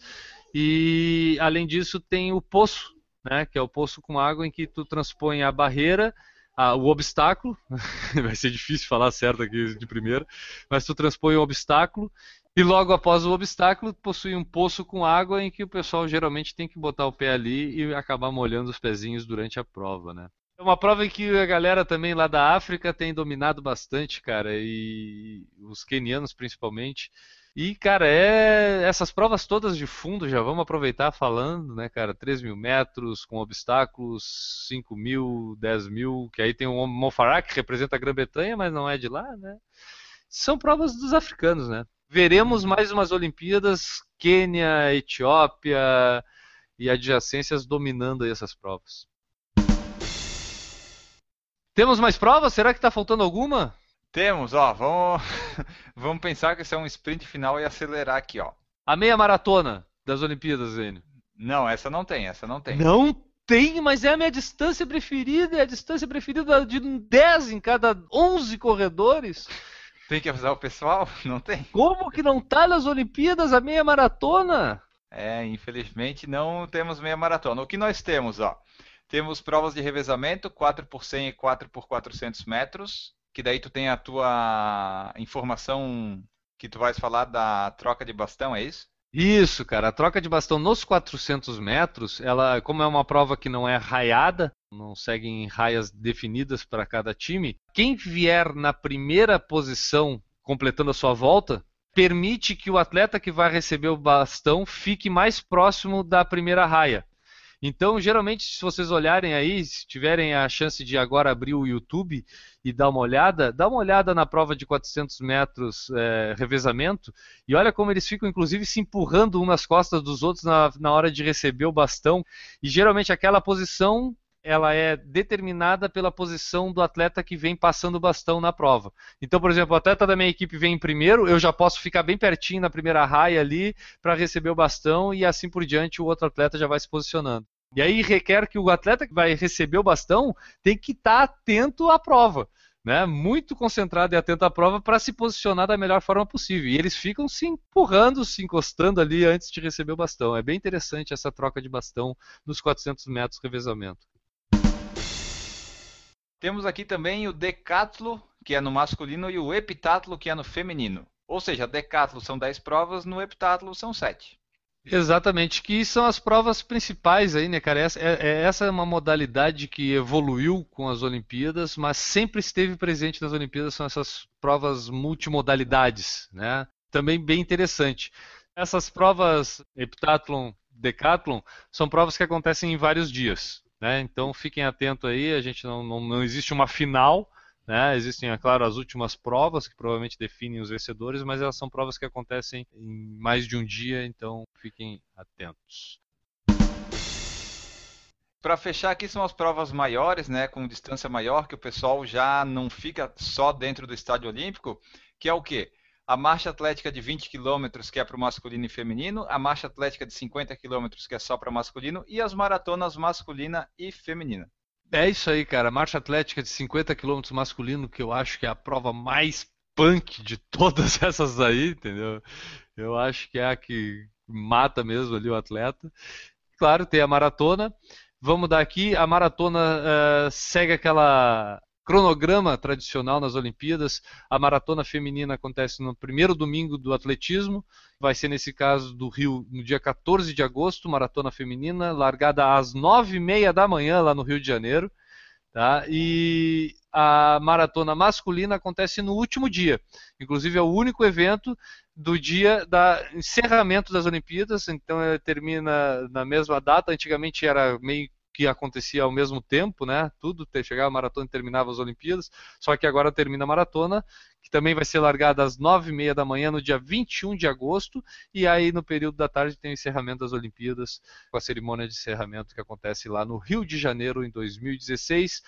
E além disso tem o poço, né? Que é o poço com água em que tu transpõe a barreira ah, o obstáculo, vai ser difícil falar certo aqui de primeira, mas tu transpõe o obstáculo e logo após o obstáculo, possui um poço com água em que o pessoal geralmente tem que botar o pé ali e acabar molhando os pezinhos durante a prova, né? É uma prova em que a galera também lá da África tem dominado bastante, cara, e os quenianos principalmente. E, cara, é essas provas todas de fundo, já vamos aproveitar falando, né, cara? 3 mil metros com obstáculos, 5 mil, 10 mil, que aí tem o Mofará que representa a Grã-Bretanha, mas não é de lá, né? São provas dos africanos, né? Veremos mais umas Olimpíadas, Quênia, Etiópia e adjacências dominando essas provas. Temos mais provas? Será que está faltando alguma? Temos, ó, vamos, vamos pensar que isso é um sprint final e acelerar aqui, ó. A meia maratona das Olimpíadas, Enio. Não, essa não tem, essa não tem. Não tem, mas é a minha distância preferida, é a distância preferida de 10 em cada 11 corredores. Tem que avisar o pessoal? Não tem. Como que não tá nas Olimpíadas a meia maratona? É, infelizmente não temos meia maratona. O que nós temos, ó? Temos provas de revezamento, 4 por 100 e 4 por 400 metros, que daí tu tem a tua informação que tu vais falar da troca de bastão, é isso? Isso, cara. A troca de bastão nos 400 metros, ela, como é uma prova que não é raiada, não seguem raias definidas para cada time, quem vier na primeira posição completando a sua volta, permite que o atleta que vai receber o bastão fique mais próximo da primeira raia. Então, geralmente, se vocês olharem aí, se tiverem a chance de agora abrir o YouTube e dar uma olhada, dá uma olhada na prova de 400 metros é, revezamento e olha como eles ficam, inclusive, se empurrando um nas costas dos outros na, na hora de receber o bastão. E geralmente aquela posição ela é determinada pela posição do atleta que vem passando o bastão na prova. Então, por exemplo, o atleta da minha equipe vem em primeiro, eu já posso ficar bem pertinho na primeira raia ali para receber o bastão e assim por diante o outro atleta já vai se posicionando. E aí requer que o atleta que vai receber o bastão tem que estar tá atento à prova. Né, muito concentrado e atento à prova para se posicionar da melhor forma possível. E eles ficam se empurrando, se encostando ali antes de receber o bastão. É bem interessante essa troca de bastão nos 400 metros revezamento. Temos aqui também o decatlo, que é no masculino, e o heptatlo, que é no feminino. Ou seja, decatlo são 10 provas, no heptatlo são 7. Exatamente, que são as provas principais aí, né, cara? Essa é, é, essa é uma modalidade que evoluiu com as Olimpíadas, mas sempre esteve presente nas Olimpíadas, são essas provas multimodalidades, né? Também bem interessante. Essas provas heptathlon, decathlon, são provas que acontecem em vários dias, né? Então fiquem atentos aí, a gente não, não, não existe uma final, né? Existem, é claro, as últimas provas que provavelmente definem os vencedores, mas elas são provas que acontecem em mais de um dia, então fiquem atentos. Para fechar aqui são as provas maiores, né, com distância maior, que o pessoal já não fica só dentro do estádio olímpico, que é o quê? A marcha atlética de 20 km, que é para o masculino e feminino, a marcha atlética de 50 km, que é só para masculino, e as maratonas masculina e feminina. É isso aí, cara. Marcha atlética de 50 km masculino, que eu acho que é a prova mais punk de todas essas aí, entendeu? Eu acho que é a que mata mesmo ali o atleta. Claro, tem a maratona. Vamos dar aqui, a maratona uh, segue aquela cronograma tradicional nas Olimpíadas. A maratona feminina acontece no primeiro domingo do atletismo, vai ser nesse caso do Rio no dia 14 de agosto, maratona feminina, largada às 9h30 da manhã lá no Rio de Janeiro. Tá? E a maratona masculina acontece no último dia. Inclusive é o único evento do dia da encerramento das Olimpíadas, então termina na mesma data. Antigamente era meio que acontecia ao mesmo tempo, né? Tudo, chegava a maratona e terminava as Olimpíadas, só que agora termina a maratona, que também vai ser largada às nove e meia da manhã no dia 21 de agosto, e aí no período da tarde tem o encerramento das Olimpíadas, com a cerimônia de encerramento que acontece lá no Rio de Janeiro em 2016.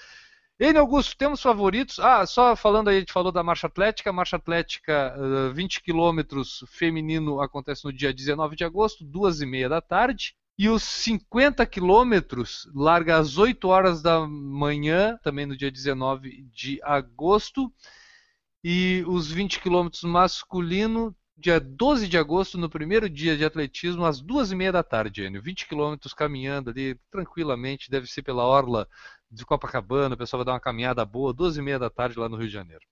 Ele, Augusto, temos favoritos? Ah, só falando aí, a gente falou da marcha atlética. A marcha atlética, uh, 20 quilômetros feminino, acontece no dia 19 de agosto, duas e meia da tarde. E os 50 quilômetros larga às 8 horas da manhã, também no dia 19 de agosto. E os 20 quilômetros masculino, dia 12 de agosto, no primeiro dia de atletismo, às 2 e meia da tarde, Enio. 20 quilômetros caminhando ali tranquilamente, deve ser pela orla de Copacabana, o pessoal vai dar uma caminhada boa, 2 e meia da tarde lá no Rio de Janeiro.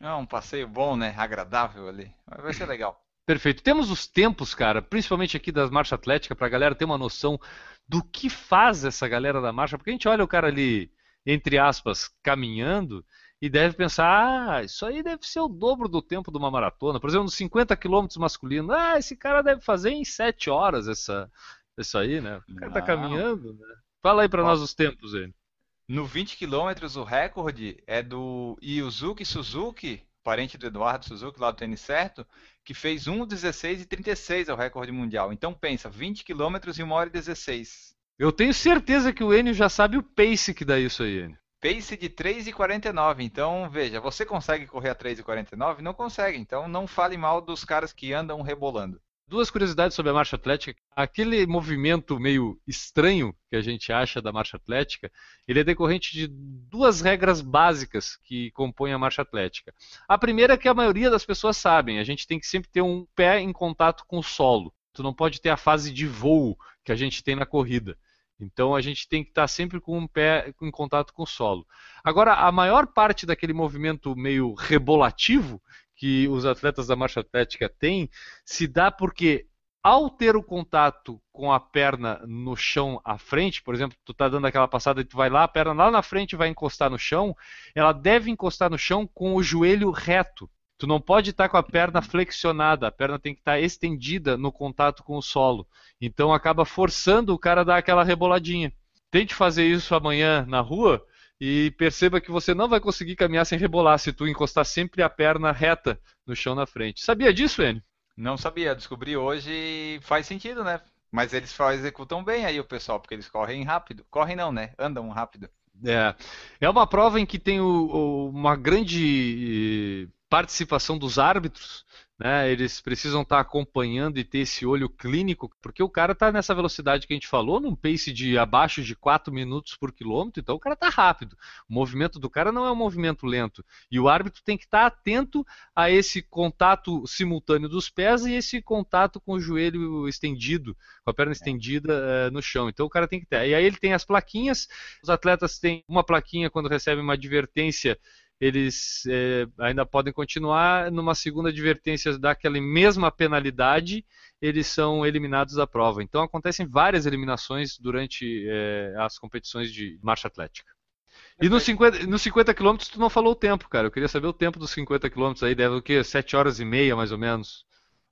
É um passeio bom, né? Agradável ali. Vai ser legal. Perfeito. Temos os tempos, cara, principalmente aqui das marcha atlética, para a galera ter uma noção do que faz essa galera da marcha, porque a gente olha o cara ali, entre aspas, caminhando e deve pensar, ah, isso aí deve ser o dobro do tempo de uma maratona. Por exemplo, nos 50 quilômetros masculino, ah, esse cara deve fazer em 7 horas essa, isso aí, né? O cara está caminhando, né? Fala aí para nós os tempos aí. No 20 quilômetros, o recorde é do Yuzuki Suzuki, parente do Eduardo Suzuki, lá do tênis certo, que fez 1,16 e 36 é o recorde mundial. Então pensa, 20 km em 1 hora e 16. Eu tenho certeza que o Enio já sabe o pace que dá isso aí, Enio. Pace de 3,49. Então, veja, você consegue correr a 3,49? Não consegue. Então, não fale mal dos caras que andam rebolando. Duas curiosidades sobre a marcha atlética. Aquele movimento meio estranho que a gente acha da marcha atlética, ele é decorrente de duas regras básicas que compõem a marcha atlética. A primeira é que a maioria das pessoas sabem, a gente tem que sempre ter um pé em contato com o solo. Tu não pode ter a fase de voo que a gente tem na corrida. Então a gente tem que estar sempre com um pé em contato com o solo. Agora, a maior parte daquele movimento meio rebolativo que os atletas da marcha atlética têm se dá porque ao ter o contato com a perna no chão à frente, por exemplo, tu está dando aquela passada e tu vai lá, a perna lá na frente vai encostar no chão, ela deve encostar no chão com o joelho reto. Tu não pode estar com a perna flexionada, a perna tem que estar estendida no contato com o solo. Então acaba forçando o cara a dar aquela reboladinha. Tente fazer isso amanhã na rua e perceba que você não vai conseguir caminhar sem rebolar se tu encostar sempre a perna reta no chão na frente. Sabia disso, Enio? Não sabia, descobri hoje e faz sentido, né? Mas eles executam bem aí o pessoal, porque eles correm rápido. Correm não, né? Andam rápido. É, é uma prova em que tem o, o, uma grande participação dos árbitros, né? Eles precisam estar acompanhando e ter esse olho clínico, porque o cara está nessa velocidade que a gente falou, num pace de abaixo de 4 minutos por quilômetro, então o cara está rápido. O movimento do cara não é um movimento lento. E o árbitro tem que estar atento a esse contato simultâneo dos pés e esse contato com o joelho estendido, com a perna estendida uh, no chão. Então o cara tem que ter. E aí ele tem as plaquinhas, os atletas têm uma plaquinha quando recebem uma advertência eles é, ainda podem continuar. Numa segunda advertência daquela mesma penalidade, eles são eliminados da prova. Então acontecem várias eliminações durante é, as competições de marcha atlética. E nos 50, nos 50 km tu não falou o tempo, cara. Eu queria saber o tempo dos 50 km aí, deve o quê? 7 horas e meia, mais ou menos.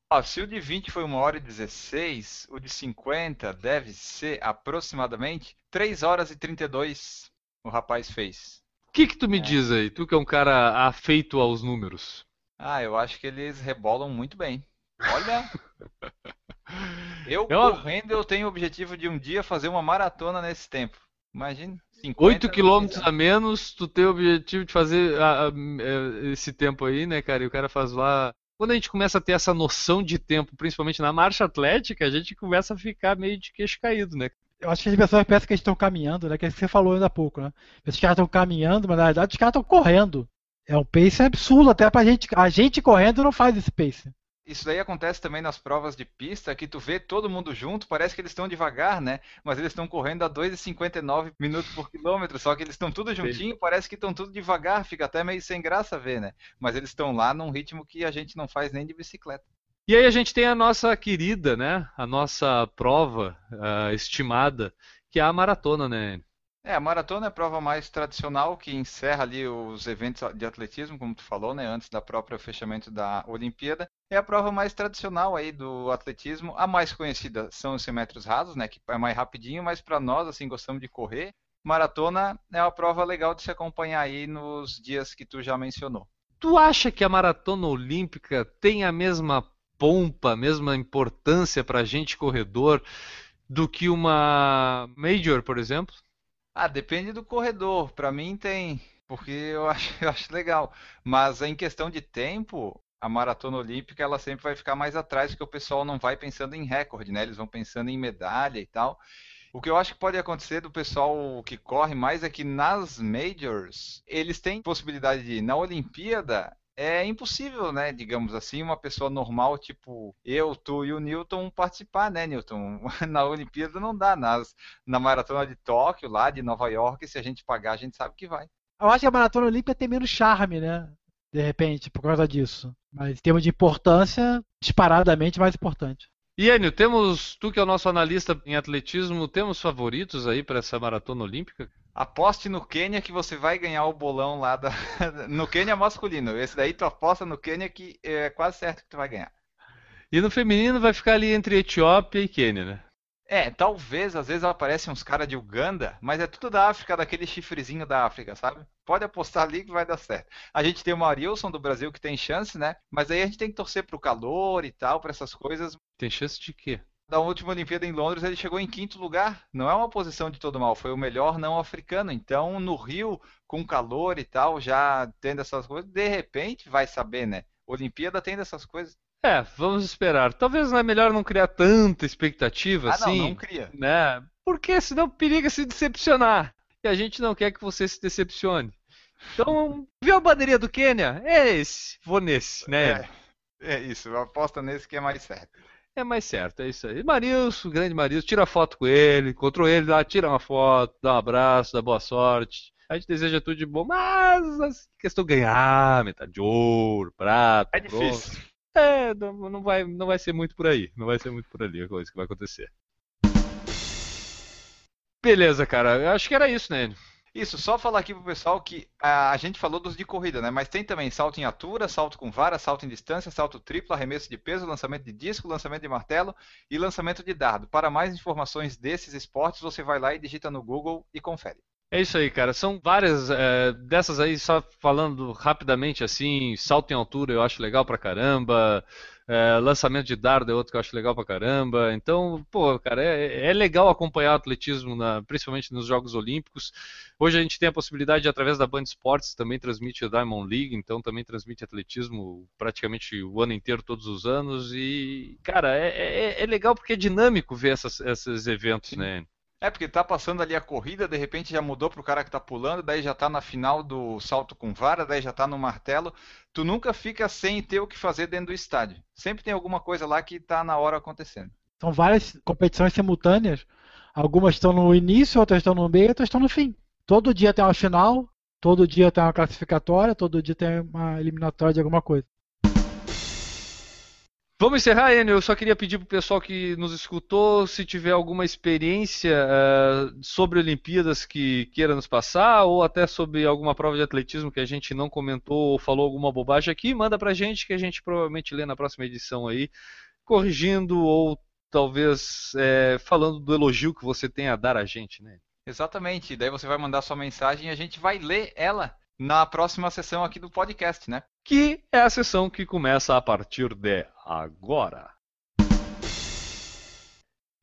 Ah, se o de 20 foi 1 hora e 16, o de 50 deve ser aproximadamente 3 horas e 32 o rapaz fez. O que, que tu me é. diz aí? Tu que é um cara afeito aos números. Ah, eu acho que eles rebolam muito bem. Olha. eu é uma... correndo, eu tenho o objetivo de um dia fazer uma maratona nesse tempo. Imagina. 8 quilômetros a menos, tu tem o objetivo de fazer a, a, a, esse tempo aí, né, cara? E o cara faz lá. Quando a gente começa a ter essa noção de tempo, principalmente na marcha atlética, a gente começa a ficar meio de queixo caído, né? Eu acho que as pessoas pensam que eles estão caminhando, né? Que você falou ainda há pouco, né? Os caras estão caminhando, mas na verdade os caras estão correndo. É um pace absurdo, até pra gente. A gente correndo não faz esse pace. Isso daí acontece também nas provas de pista, que tu vê todo mundo junto, parece que eles estão devagar, né? Mas eles estão correndo a 2,59 minutos por quilômetro, só que eles estão tudo juntinho, parece que estão tudo devagar, fica até meio sem graça ver, né? Mas eles estão lá num ritmo que a gente não faz nem de bicicleta. E aí a gente tem a nossa querida, né? A nossa prova uh, estimada, que é a maratona, né? É, a maratona é a prova mais tradicional que encerra ali os eventos de atletismo, como tu falou, né, antes da própria fechamento da Olimpíada. É a prova mais tradicional aí do atletismo. A mais conhecida são os 100 metros rasos, né, que é mais rapidinho, mas para nós assim gostamos de correr. Maratona é uma prova legal de se acompanhar aí nos dias que tu já mencionou. Tu acha que a maratona olímpica tem a mesma pompa, a mesma importância para gente corredor do que uma Major, por exemplo? Ah, depende do corredor. Para mim tem, porque eu acho, eu acho legal. Mas em questão de tempo, a maratona olímpica ela sempre vai ficar mais atrás, porque o pessoal não vai pensando em recorde, né? Eles vão pensando em medalha e tal. O que eu acho que pode acontecer do pessoal que corre mais é que nas majors eles têm possibilidade de na Olimpíada é impossível, né? Digamos assim, uma pessoa normal, tipo eu, tu e o Newton, participar, né, Newton? Na Olimpíada não dá. Nas, na maratona de Tóquio, lá de Nova York, se a gente pagar, a gente sabe que vai. Eu acho que a maratona olímpica tem menos charme, né? De repente, por causa disso. Mas em termos de importância, disparadamente mais importante. E Enio, temos, tu que é o nosso analista em atletismo, temos favoritos aí para essa maratona olímpica? Aposte no Quênia que você vai ganhar o bolão lá da... no Quênia masculino. Esse daí tu aposta no Quênia que é quase certo que tu vai ganhar. E no feminino vai ficar ali entre Etiópia e Quênia, né? É, talvez, às vezes aparecem uns caras de Uganda, mas é tudo da África, daquele chifrezinho da África, sabe? Pode apostar ali que vai dar certo. A gente tem o Marilson do Brasil que tem chance, né? Mas aí a gente tem que torcer pro calor e tal, para essas coisas. Tem chance de quê? Da última Olimpíada em Londres ele chegou em quinto lugar. Não é uma posição de todo mal, foi o melhor não africano. Então no Rio, com calor e tal, já tendo essas coisas, de repente vai saber, né? Olimpíada tem dessas coisas. É, vamos esperar. Talvez não é melhor não criar tanta expectativa Ah, assim. não, não cria. né? Porque senão periga se decepcionar. E a gente não quer que você se decepcione. Então, viu a bandeirinha do Quênia? É esse, vou nesse, né? É, é isso, aposta nesse que é mais certo. É mais certo, é isso aí. Marilson, grande Marilson, tira foto com ele, encontrou ele lá, tira uma foto, dá um abraço, dá boa sorte. A gente deseja tudo de bom, mas assim, questão ganhar, metade de ouro, prata, É bronze. É, não, não vai, não vai ser muito por aí. Não vai ser muito por ali a coisa que vai acontecer. Beleza, cara. Eu acho que era isso, né? Isso, só falar aqui pro pessoal que a, a gente falou dos de corrida, né? Mas tem também salto em altura, salto com vara, salto em distância, salto triplo, arremesso de peso, lançamento de disco, lançamento de martelo e lançamento de dardo. Para mais informações desses esportes, você vai lá e digita no Google e confere. É isso aí, cara. São várias é, dessas aí, só falando rapidamente assim, salto em altura eu acho legal pra caramba. é, lançamento de dardo é outro que eu acho legal pra caramba. Então, pô, cara, é, é legal acompanhar o atletismo, na- principalmente nos Jogos Olímpicos. Hoje a gente tem a possibilidade, através da Band Esportes, também transmite a Diamond League, então também transmite atletismo praticamente o ano inteiro, todos os anos. E, cara, é, é- é legal porque é dinâmico ver essas- esses eventos, né? É, porque tá passando ali a corrida, de repente já mudou pro cara que tá pulando, daí já tá na final do salto com vara, daí já tá no martelo. Tu nunca fica sem ter o que fazer dentro do estádio. Sempre tem alguma coisa lá que tá na hora acontecendo. São várias competições simultâneas. Algumas estão no início, outras estão no meio, outras estão no fim. Todo dia tem uma final, todo dia tem uma classificatória, todo dia tem uma eliminatória de alguma coisa. Vamos encerrar, Enio. Eu só queria pedir pro pessoal que nos escutou, se tiver alguma experiência eh, sobre Olimpíadas que queira nos passar, ou até sobre alguma prova de atletismo que a gente não comentou ou falou alguma bobagem aqui, manda pra gente que a gente provavelmente lê na próxima edição aí, corrigindo ou talvez eh, falando do elogio que você tem a dar a gente, né? Exatamente. Daí você vai mandar sua mensagem e a gente vai ler ela na próxima sessão aqui do podcast, né? Que é a sessão que começa a partir de agora.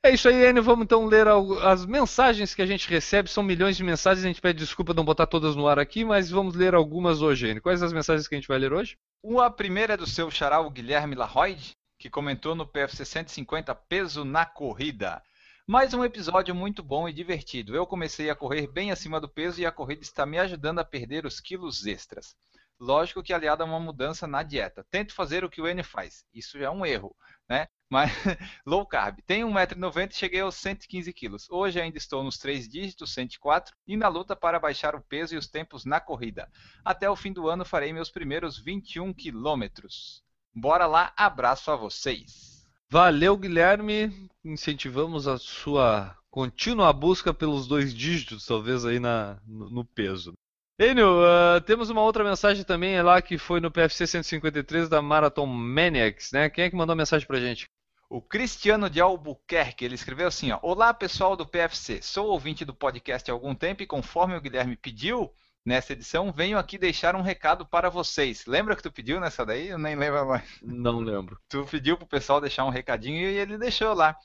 É isso aí, Enio. Vamos então ler as mensagens que a gente recebe. São milhões de mensagens. A gente pede desculpa não botar todas no ar aqui, mas vamos ler algumas hoje, Enio. Quais as mensagens que a gente vai ler hoje? A primeira é do seu xará, o Guilherme Larroyd, que comentou no PFC 150 Peso na Corrida. Mais um episódio muito bom e divertido. Eu comecei a correr bem acima do peso e a corrida está me ajudando a perder os quilos extras. Lógico que aliado a uma mudança na dieta. Tento fazer o que o N faz. Isso é um erro, né? Mas low carb. Tenho 1,90m e cheguei aos 115 quilos. Hoje ainda estou nos três dígitos, 104, e na luta para baixar o peso e os tempos na corrida. Até o fim do ano farei meus primeiros 21 quilômetros. Bora lá, abraço a vocês. Valeu, Guilherme. Incentivamos a sua contínua busca pelos dois dígitos, talvez aí na, no, no peso. Enio, ah, temos uma outra mensagem também é lá que foi no PFC 153 da Marathon Maniacs, né? Quem é que mandou a mensagem pra gente? O Cristiano de Albuquerque, ele escreveu assim, ó, Olá pessoal do PFC, sou ouvinte do podcast há algum tempo e conforme o Guilherme pediu nessa edição, venho aqui deixar um recado para vocês. Lembra que tu pediu nessa daí? Eu nem lembro mais. Não lembro. Tu pediu pro pessoal deixar um recadinho e ele deixou lá.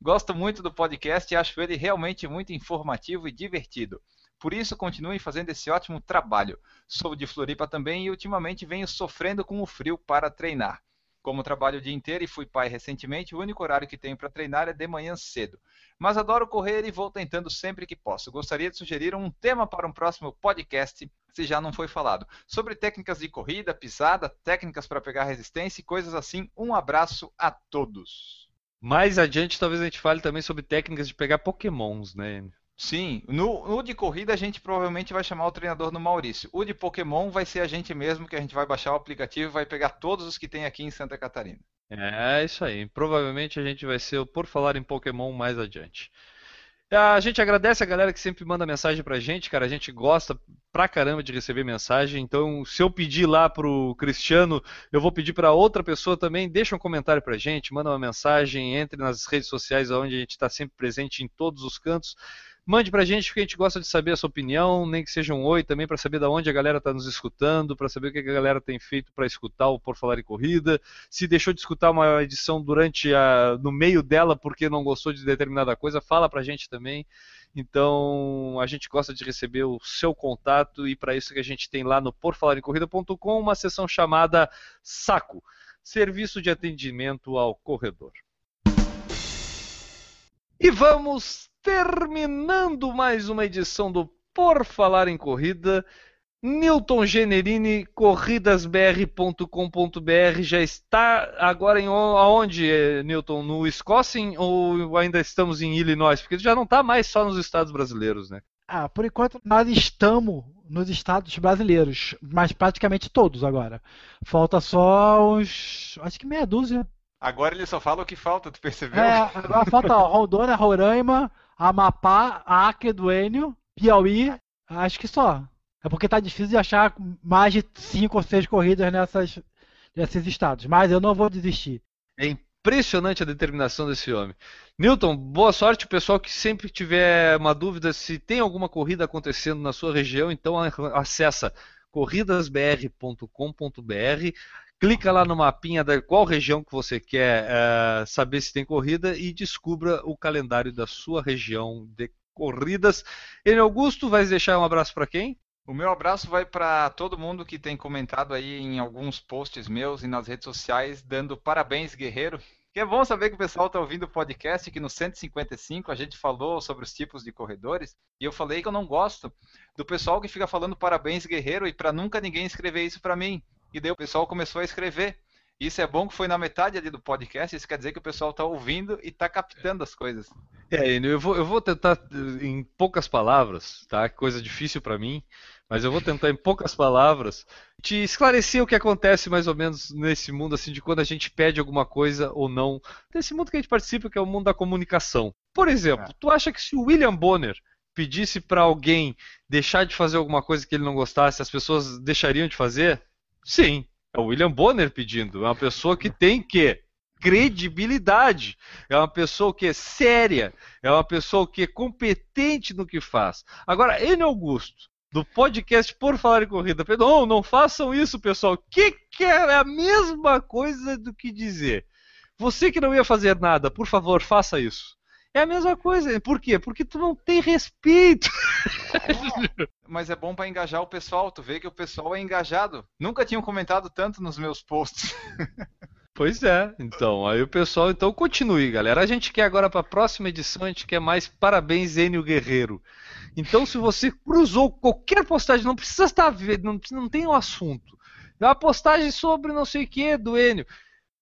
Gosto muito do podcast e acho ele realmente muito informativo e divertido. Por isso, continuem fazendo esse ótimo trabalho. Sou de Floripa também e ultimamente venho sofrendo com o frio para treinar. Como trabalho o dia inteiro e fui pai recentemente, o único horário que tenho para treinar é de manhã cedo. Mas adoro correr e vou tentando sempre que posso. Gostaria de sugerir um tema para um próximo podcast, se já não foi falado, sobre técnicas de corrida, pisada, técnicas para pegar resistência e coisas assim. Um abraço a todos. Mais adiante, talvez a gente fale também sobre técnicas de pegar pokémons, né? Sim, no, no de corrida a gente provavelmente vai chamar o treinador no Maurício. O de Pokémon vai ser a gente mesmo, que a gente vai baixar o aplicativo e vai pegar todos os que tem aqui em Santa Catarina. É isso aí. Provavelmente a gente vai ser o Por Falar em Pokémon mais adiante. A gente agradece a galera que sempre manda mensagem pra gente, cara. A gente gosta pra caramba de receber mensagem. Então, se eu pedir lá pro Cristiano, eu vou pedir para outra pessoa também. Deixa um comentário pra gente, manda uma mensagem, entre nas redes sociais onde a gente está sempre presente em todos os cantos. Mande pra gente, porque a gente gosta de saber a sua opinião, nem que seja um oi também, para saber de onde a galera está nos escutando, para saber o que a galera tem feito para escutar o Por Falar em Corrida. Se deixou de escutar uma edição durante a. no meio dela porque não gostou de determinada coisa, fala pra gente também. Então, a gente gosta de receber o seu contato e para isso que a gente tem lá no porfalarincorrida.com uma sessão chamada Saco, Serviço de Atendimento ao Corredor. E vamos terminando mais uma edição do Por Falar em Corrida. Newton Generini, corridasbr.com.br já está agora em aonde, eh, Newton? No Wisconsin ou ainda estamos em Illinois? Porque já não está mais só nos estados brasileiros, né? Ah, por enquanto nós estamos nos estados brasileiros, mas praticamente todos agora. Falta só uns, acho que meia dúzia. Agora ele só fala o que falta, tu percebeu? É, agora falta ó, Rondônia, Roraima, Amapá, Acre do Enio, Piauí, acho que só. É porque tá difícil de achar mais de cinco ou seis corridas nessas, nesses estados. Mas eu não vou desistir. É impressionante a determinação desse homem. Newton, boa sorte. O pessoal que sempre tiver uma dúvida se tem alguma corrida acontecendo na sua região, então acessa corridasbr.com.br clica lá no mapinha da qual região que você quer é, saber se tem corrida e descubra o calendário da sua região de corridas. Ele Augusto, vai deixar um abraço para quem? O meu abraço vai para todo mundo que tem comentado aí em alguns posts meus e nas redes sociais, dando parabéns, guerreiro. Que é bom saber que o pessoal está ouvindo o podcast, que no 155 a gente falou sobre os tipos de corredores, e eu falei que eu não gosto do pessoal que fica falando parabéns, guerreiro, e para nunca ninguém escrever isso para mim. E daí o pessoal começou a escrever. Isso é bom que foi na metade ali do podcast, isso quer dizer que o pessoal está ouvindo e está captando as coisas. É, eu vou, eu vou tentar em poucas palavras, tá? Coisa difícil para mim, mas eu vou tentar em poucas palavras te esclarecer o que acontece mais ou menos nesse mundo assim de quando a gente pede alguma coisa ou não. Desse mundo que a gente participa, que é o mundo da comunicação. Por exemplo, é. tu acha que se o William Bonner pedisse para alguém deixar de fazer alguma coisa que ele não gostasse, as pessoas deixariam de fazer? Sim, é o William Bonner pedindo. É uma pessoa que tem que credibilidade. É uma pessoa que é séria. É uma pessoa que é competente no que faz. Agora, N. Augusto, do podcast Por Falar em Corrida, não, não façam isso, pessoal. Que, que é a mesma coisa do que dizer. Você que não ia fazer nada, por favor, faça isso. É a mesma coisa. Por quê? Porque tu não tem respeito. É, mas é bom para engajar o pessoal. Tu vê que o pessoal é engajado. Nunca tinham comentado tanto nos meus posts. Pois é, então, aí o pessoal, então continue, galera. A gente quer agora para a próxima edição, a gente quer mais parabéns, Enio Guerreiro. Então, se você cruzou qualquer postagem, não precisa estar vendo, não, não tem um assunto. É uma postagem sobre não sei o que do Enio.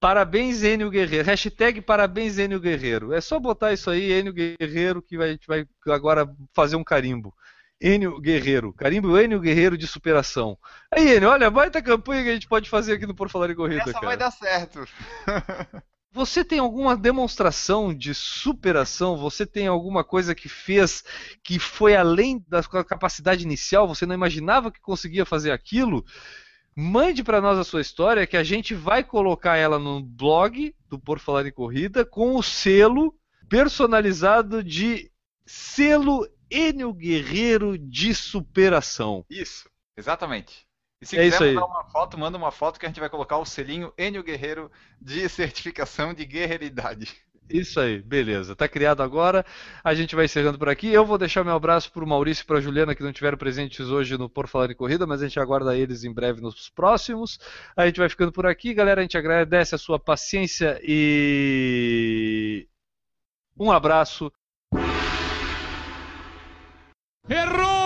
Parabéns, Enio Guerreiro. Hashtag parabéns, Enio Guerreiro. É só botar isso aí, Enio Guerreiro, que a gente vai agora fazer um carimbo. Enio Guerreiro. Carimbo Enio Guerreiro de superação. Aí, Enio, olha, baita campanha que a gente pode fazer aqui no Por Falar em Corrida, Essa cara. vai dar certo. Você tem alguma demonstração de superação? Você tem alguma coisa que fez que foi além da capacidade inicial? Você não imaginava que conseguia fazer aquilo? Mande para nós a sua história que a gente vai colocar ela no blog do Por Falar em Corrida com o selo personalizado de selo Enio Guerreiro de superação. Isso, exatamente. E se É quiser mandar uma foto, manda uma foto que a gente vai colocar o selinho Enio Guerreiro de certificação de guerreiridade. Isso aí, beleza. Tá criado agora. A gente vai encerrando por aqui. Eu vou deixar meu abraço pro Maurício e pra Juliana que não tiveram presentes hoje no Por Falar em Corrida, mas a gente aguarda eles em breve nos próximos. A gente vai ficando por aqui, galera. A gente agradece a sua paciência e um abraço. Errou!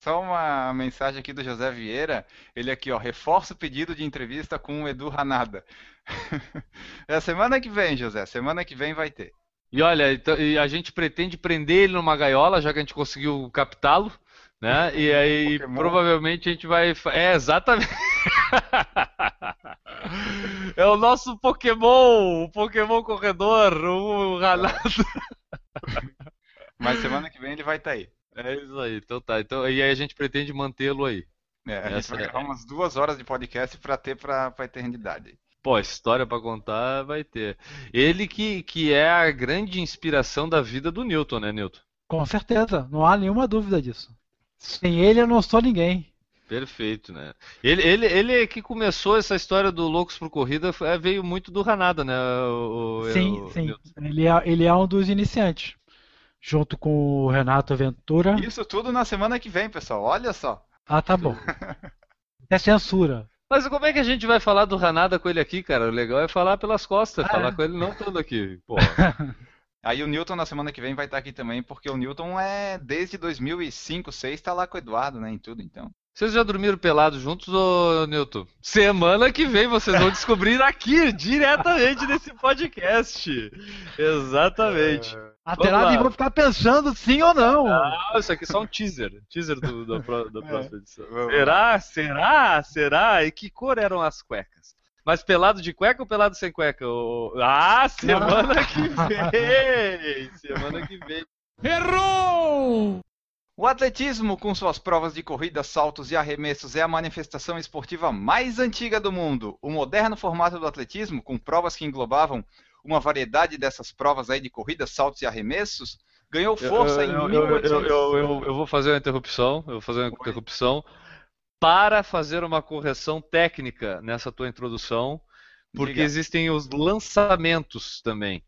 Só uma mensagem aqui do José Vieira. Ele aqui, ó, reforça o pedido de entrevista com o Edu Ranada. é semana que vem, José. Semana que vem vai ter. E olha, então, e a gente pretende prender ele numa gaiola, já que a gente conseguiu captá-lo, né? E aí Pokémon. provavelmente a gente vai. É, exatamente. É o nosso Pokémon, o Pokémon corredor, o Ranado. Mas semana que vem ele vai estar aí. É isso aí, então tá. Então, e aí a gente pretende mantê-lo aí. É, a gente Essa vai é- gravar umas duas horas de podcast pra ter pra, pra eternidade. Pô, história pra contar vai ter. Ele que, que é a grande inspiração da vida do Newton, né, Newton? Com certeza, não há nenhuma dúvida disso. Sem ele eu não sou ninguém. Perfeito, né? Ele, ele, ele que começou essa história do Loucos por Corrida foi- veio muito do Hanada, né? O, o- Sim, o- sim. Ele é, ele é um dos iniciantes. Junto com o Renato Ventura. Isso tudo na semana que vem, pessoal. Olha só. Ah, tá bom. É censura. Mas como é que a gente vai falar do Hanada com ele aqui, cara? O legal é falar pelas costas, Ah, falar é. com ele não estando aqui. Pô, Aí o Newton na semana que vem vai estar aqui também, porque o Newton é desde 2005, 2006 tá lá com o Eduardo, né, em tudo, então. vocês já dormiram pelados juntos, ô Newton? Semana que vem vocês vão descobrir aqui, diretamente nesse podcast. Exatamente. Até Vamos lá lá. eles vão ficar pensando sim ou não. Ah, isso aqui é só um teaser. Teaser do- da, da próxima edição. Vamos Será? Será? Será? E que cor eram as cuecas? Mas pelado de cueca ou pelado sem cueca? Ô, Ah, semana que vem! Semana que vem. O atletismo, com suas provas de corrida, saltos e arremessos, é a manifestação esportiva mais antiga do mundo. O moderno formato do atletismo, com provas que englobavam uma variedade dessas provas aí de corrida, saltos e arremessos, ganhou força em eu, eu, eu, 1800. eu, eu- eu vou fazer uma interrupção. Eu vou fazer uma interrupção para fazer uma correção técnica nessa tua introdução, porque Diga. existem os lançamentos também.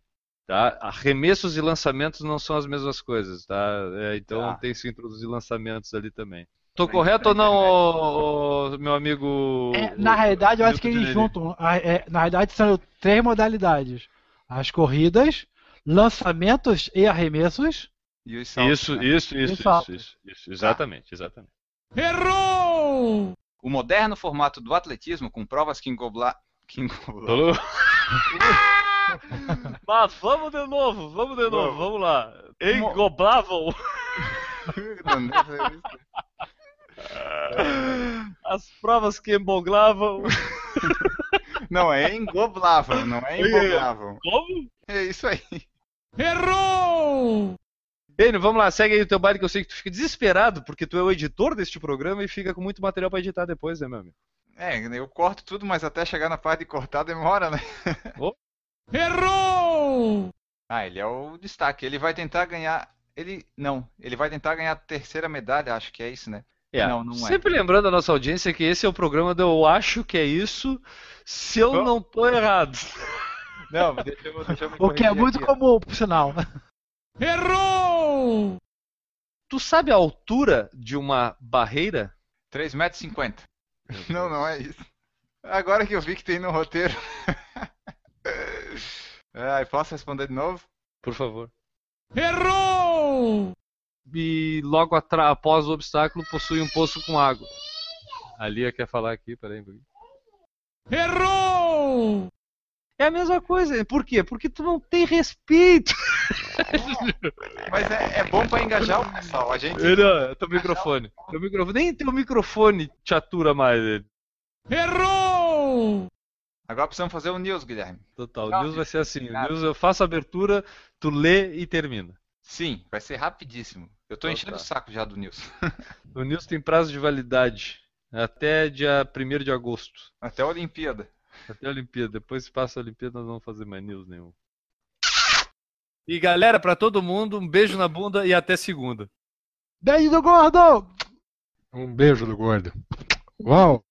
Tá? Arremessos e lançamentos não são as mesmas coisas, tá? É, então Tá. tem que se introduzir lançamentos ali também. Tô Tá correto ou não, ô- ô, meu amigo? É, o- na realidade, eu acho que eles juntam. é, na realidade, são três modalidades: as corridas, lançamentos e arremessos. E os saltos, Isso, né? isso, isso, isso, isso, isso, exatamente, exatamente. O moderno formato do atletismo, com provas que engobla... que engobla- Alô? Mas vamos de novo, vamos de novo, Vamos. vamos lá. Engoblavam as provas que emboglavam. Não, é engoblavam, não é engoblavam. Como? É isso aí. Enio, vamos lá, segue aí o teu baile que eu sei que tu fica desesperado porque tu é o editor deste programa e fica com muito material pra editar depois, né, meu amigo? É, eu corto tudo, mas até chegar na parte de cortar demora, né? Oh. Ah, ele é o destaque. Ele vai tentar ganhar. Ele. Não, ele vai tentar ganhar a terceira medalha, acho que é isso, né? É, Não, não é. sempre lembrando a nossa audiência que esse é o programa do Eu Acho Que É Isso, se eu não tô errado. Não, deixa eu, deixa eu me O que é muito aqui, comum, por sinal. Tu sabe a altura de uma barreira? 3,50 metros. Não, não é isso. Agora que eu vi que tem no roteiro. Ai, posso responder de novo? Por favor. Errou! E logo após o obstáculo possui um poço com água. A Lia quer falar aqui, peraí. Errou! É a mesma coisa. Por quê? Porque tu não tem respeito. Mas é, é bom pra engajar o pessoal. A gente. Não, teu microfone. Teu microfone. Nem teu microfone te atura mais ele. Agora precisamos fazer o news, Guilherme. Total. O news vai ser assim. O news eu faço a abertura, tu lê e termina. Sim, vai ser rapidíssimo. Eu tô Então enchendo tá. o saco já do news. O news tem prazo de validade. Até dia 1 de agosto. Até a Olimpíada. Até a Olimpíada. Depois se passa a Olimpíada, nós não vamos fazer mais news nenhum. E galera, pra todo mundo, um beijo na bunda e até segunda. Beijo do gordo! Um beijo do gordo. Uau!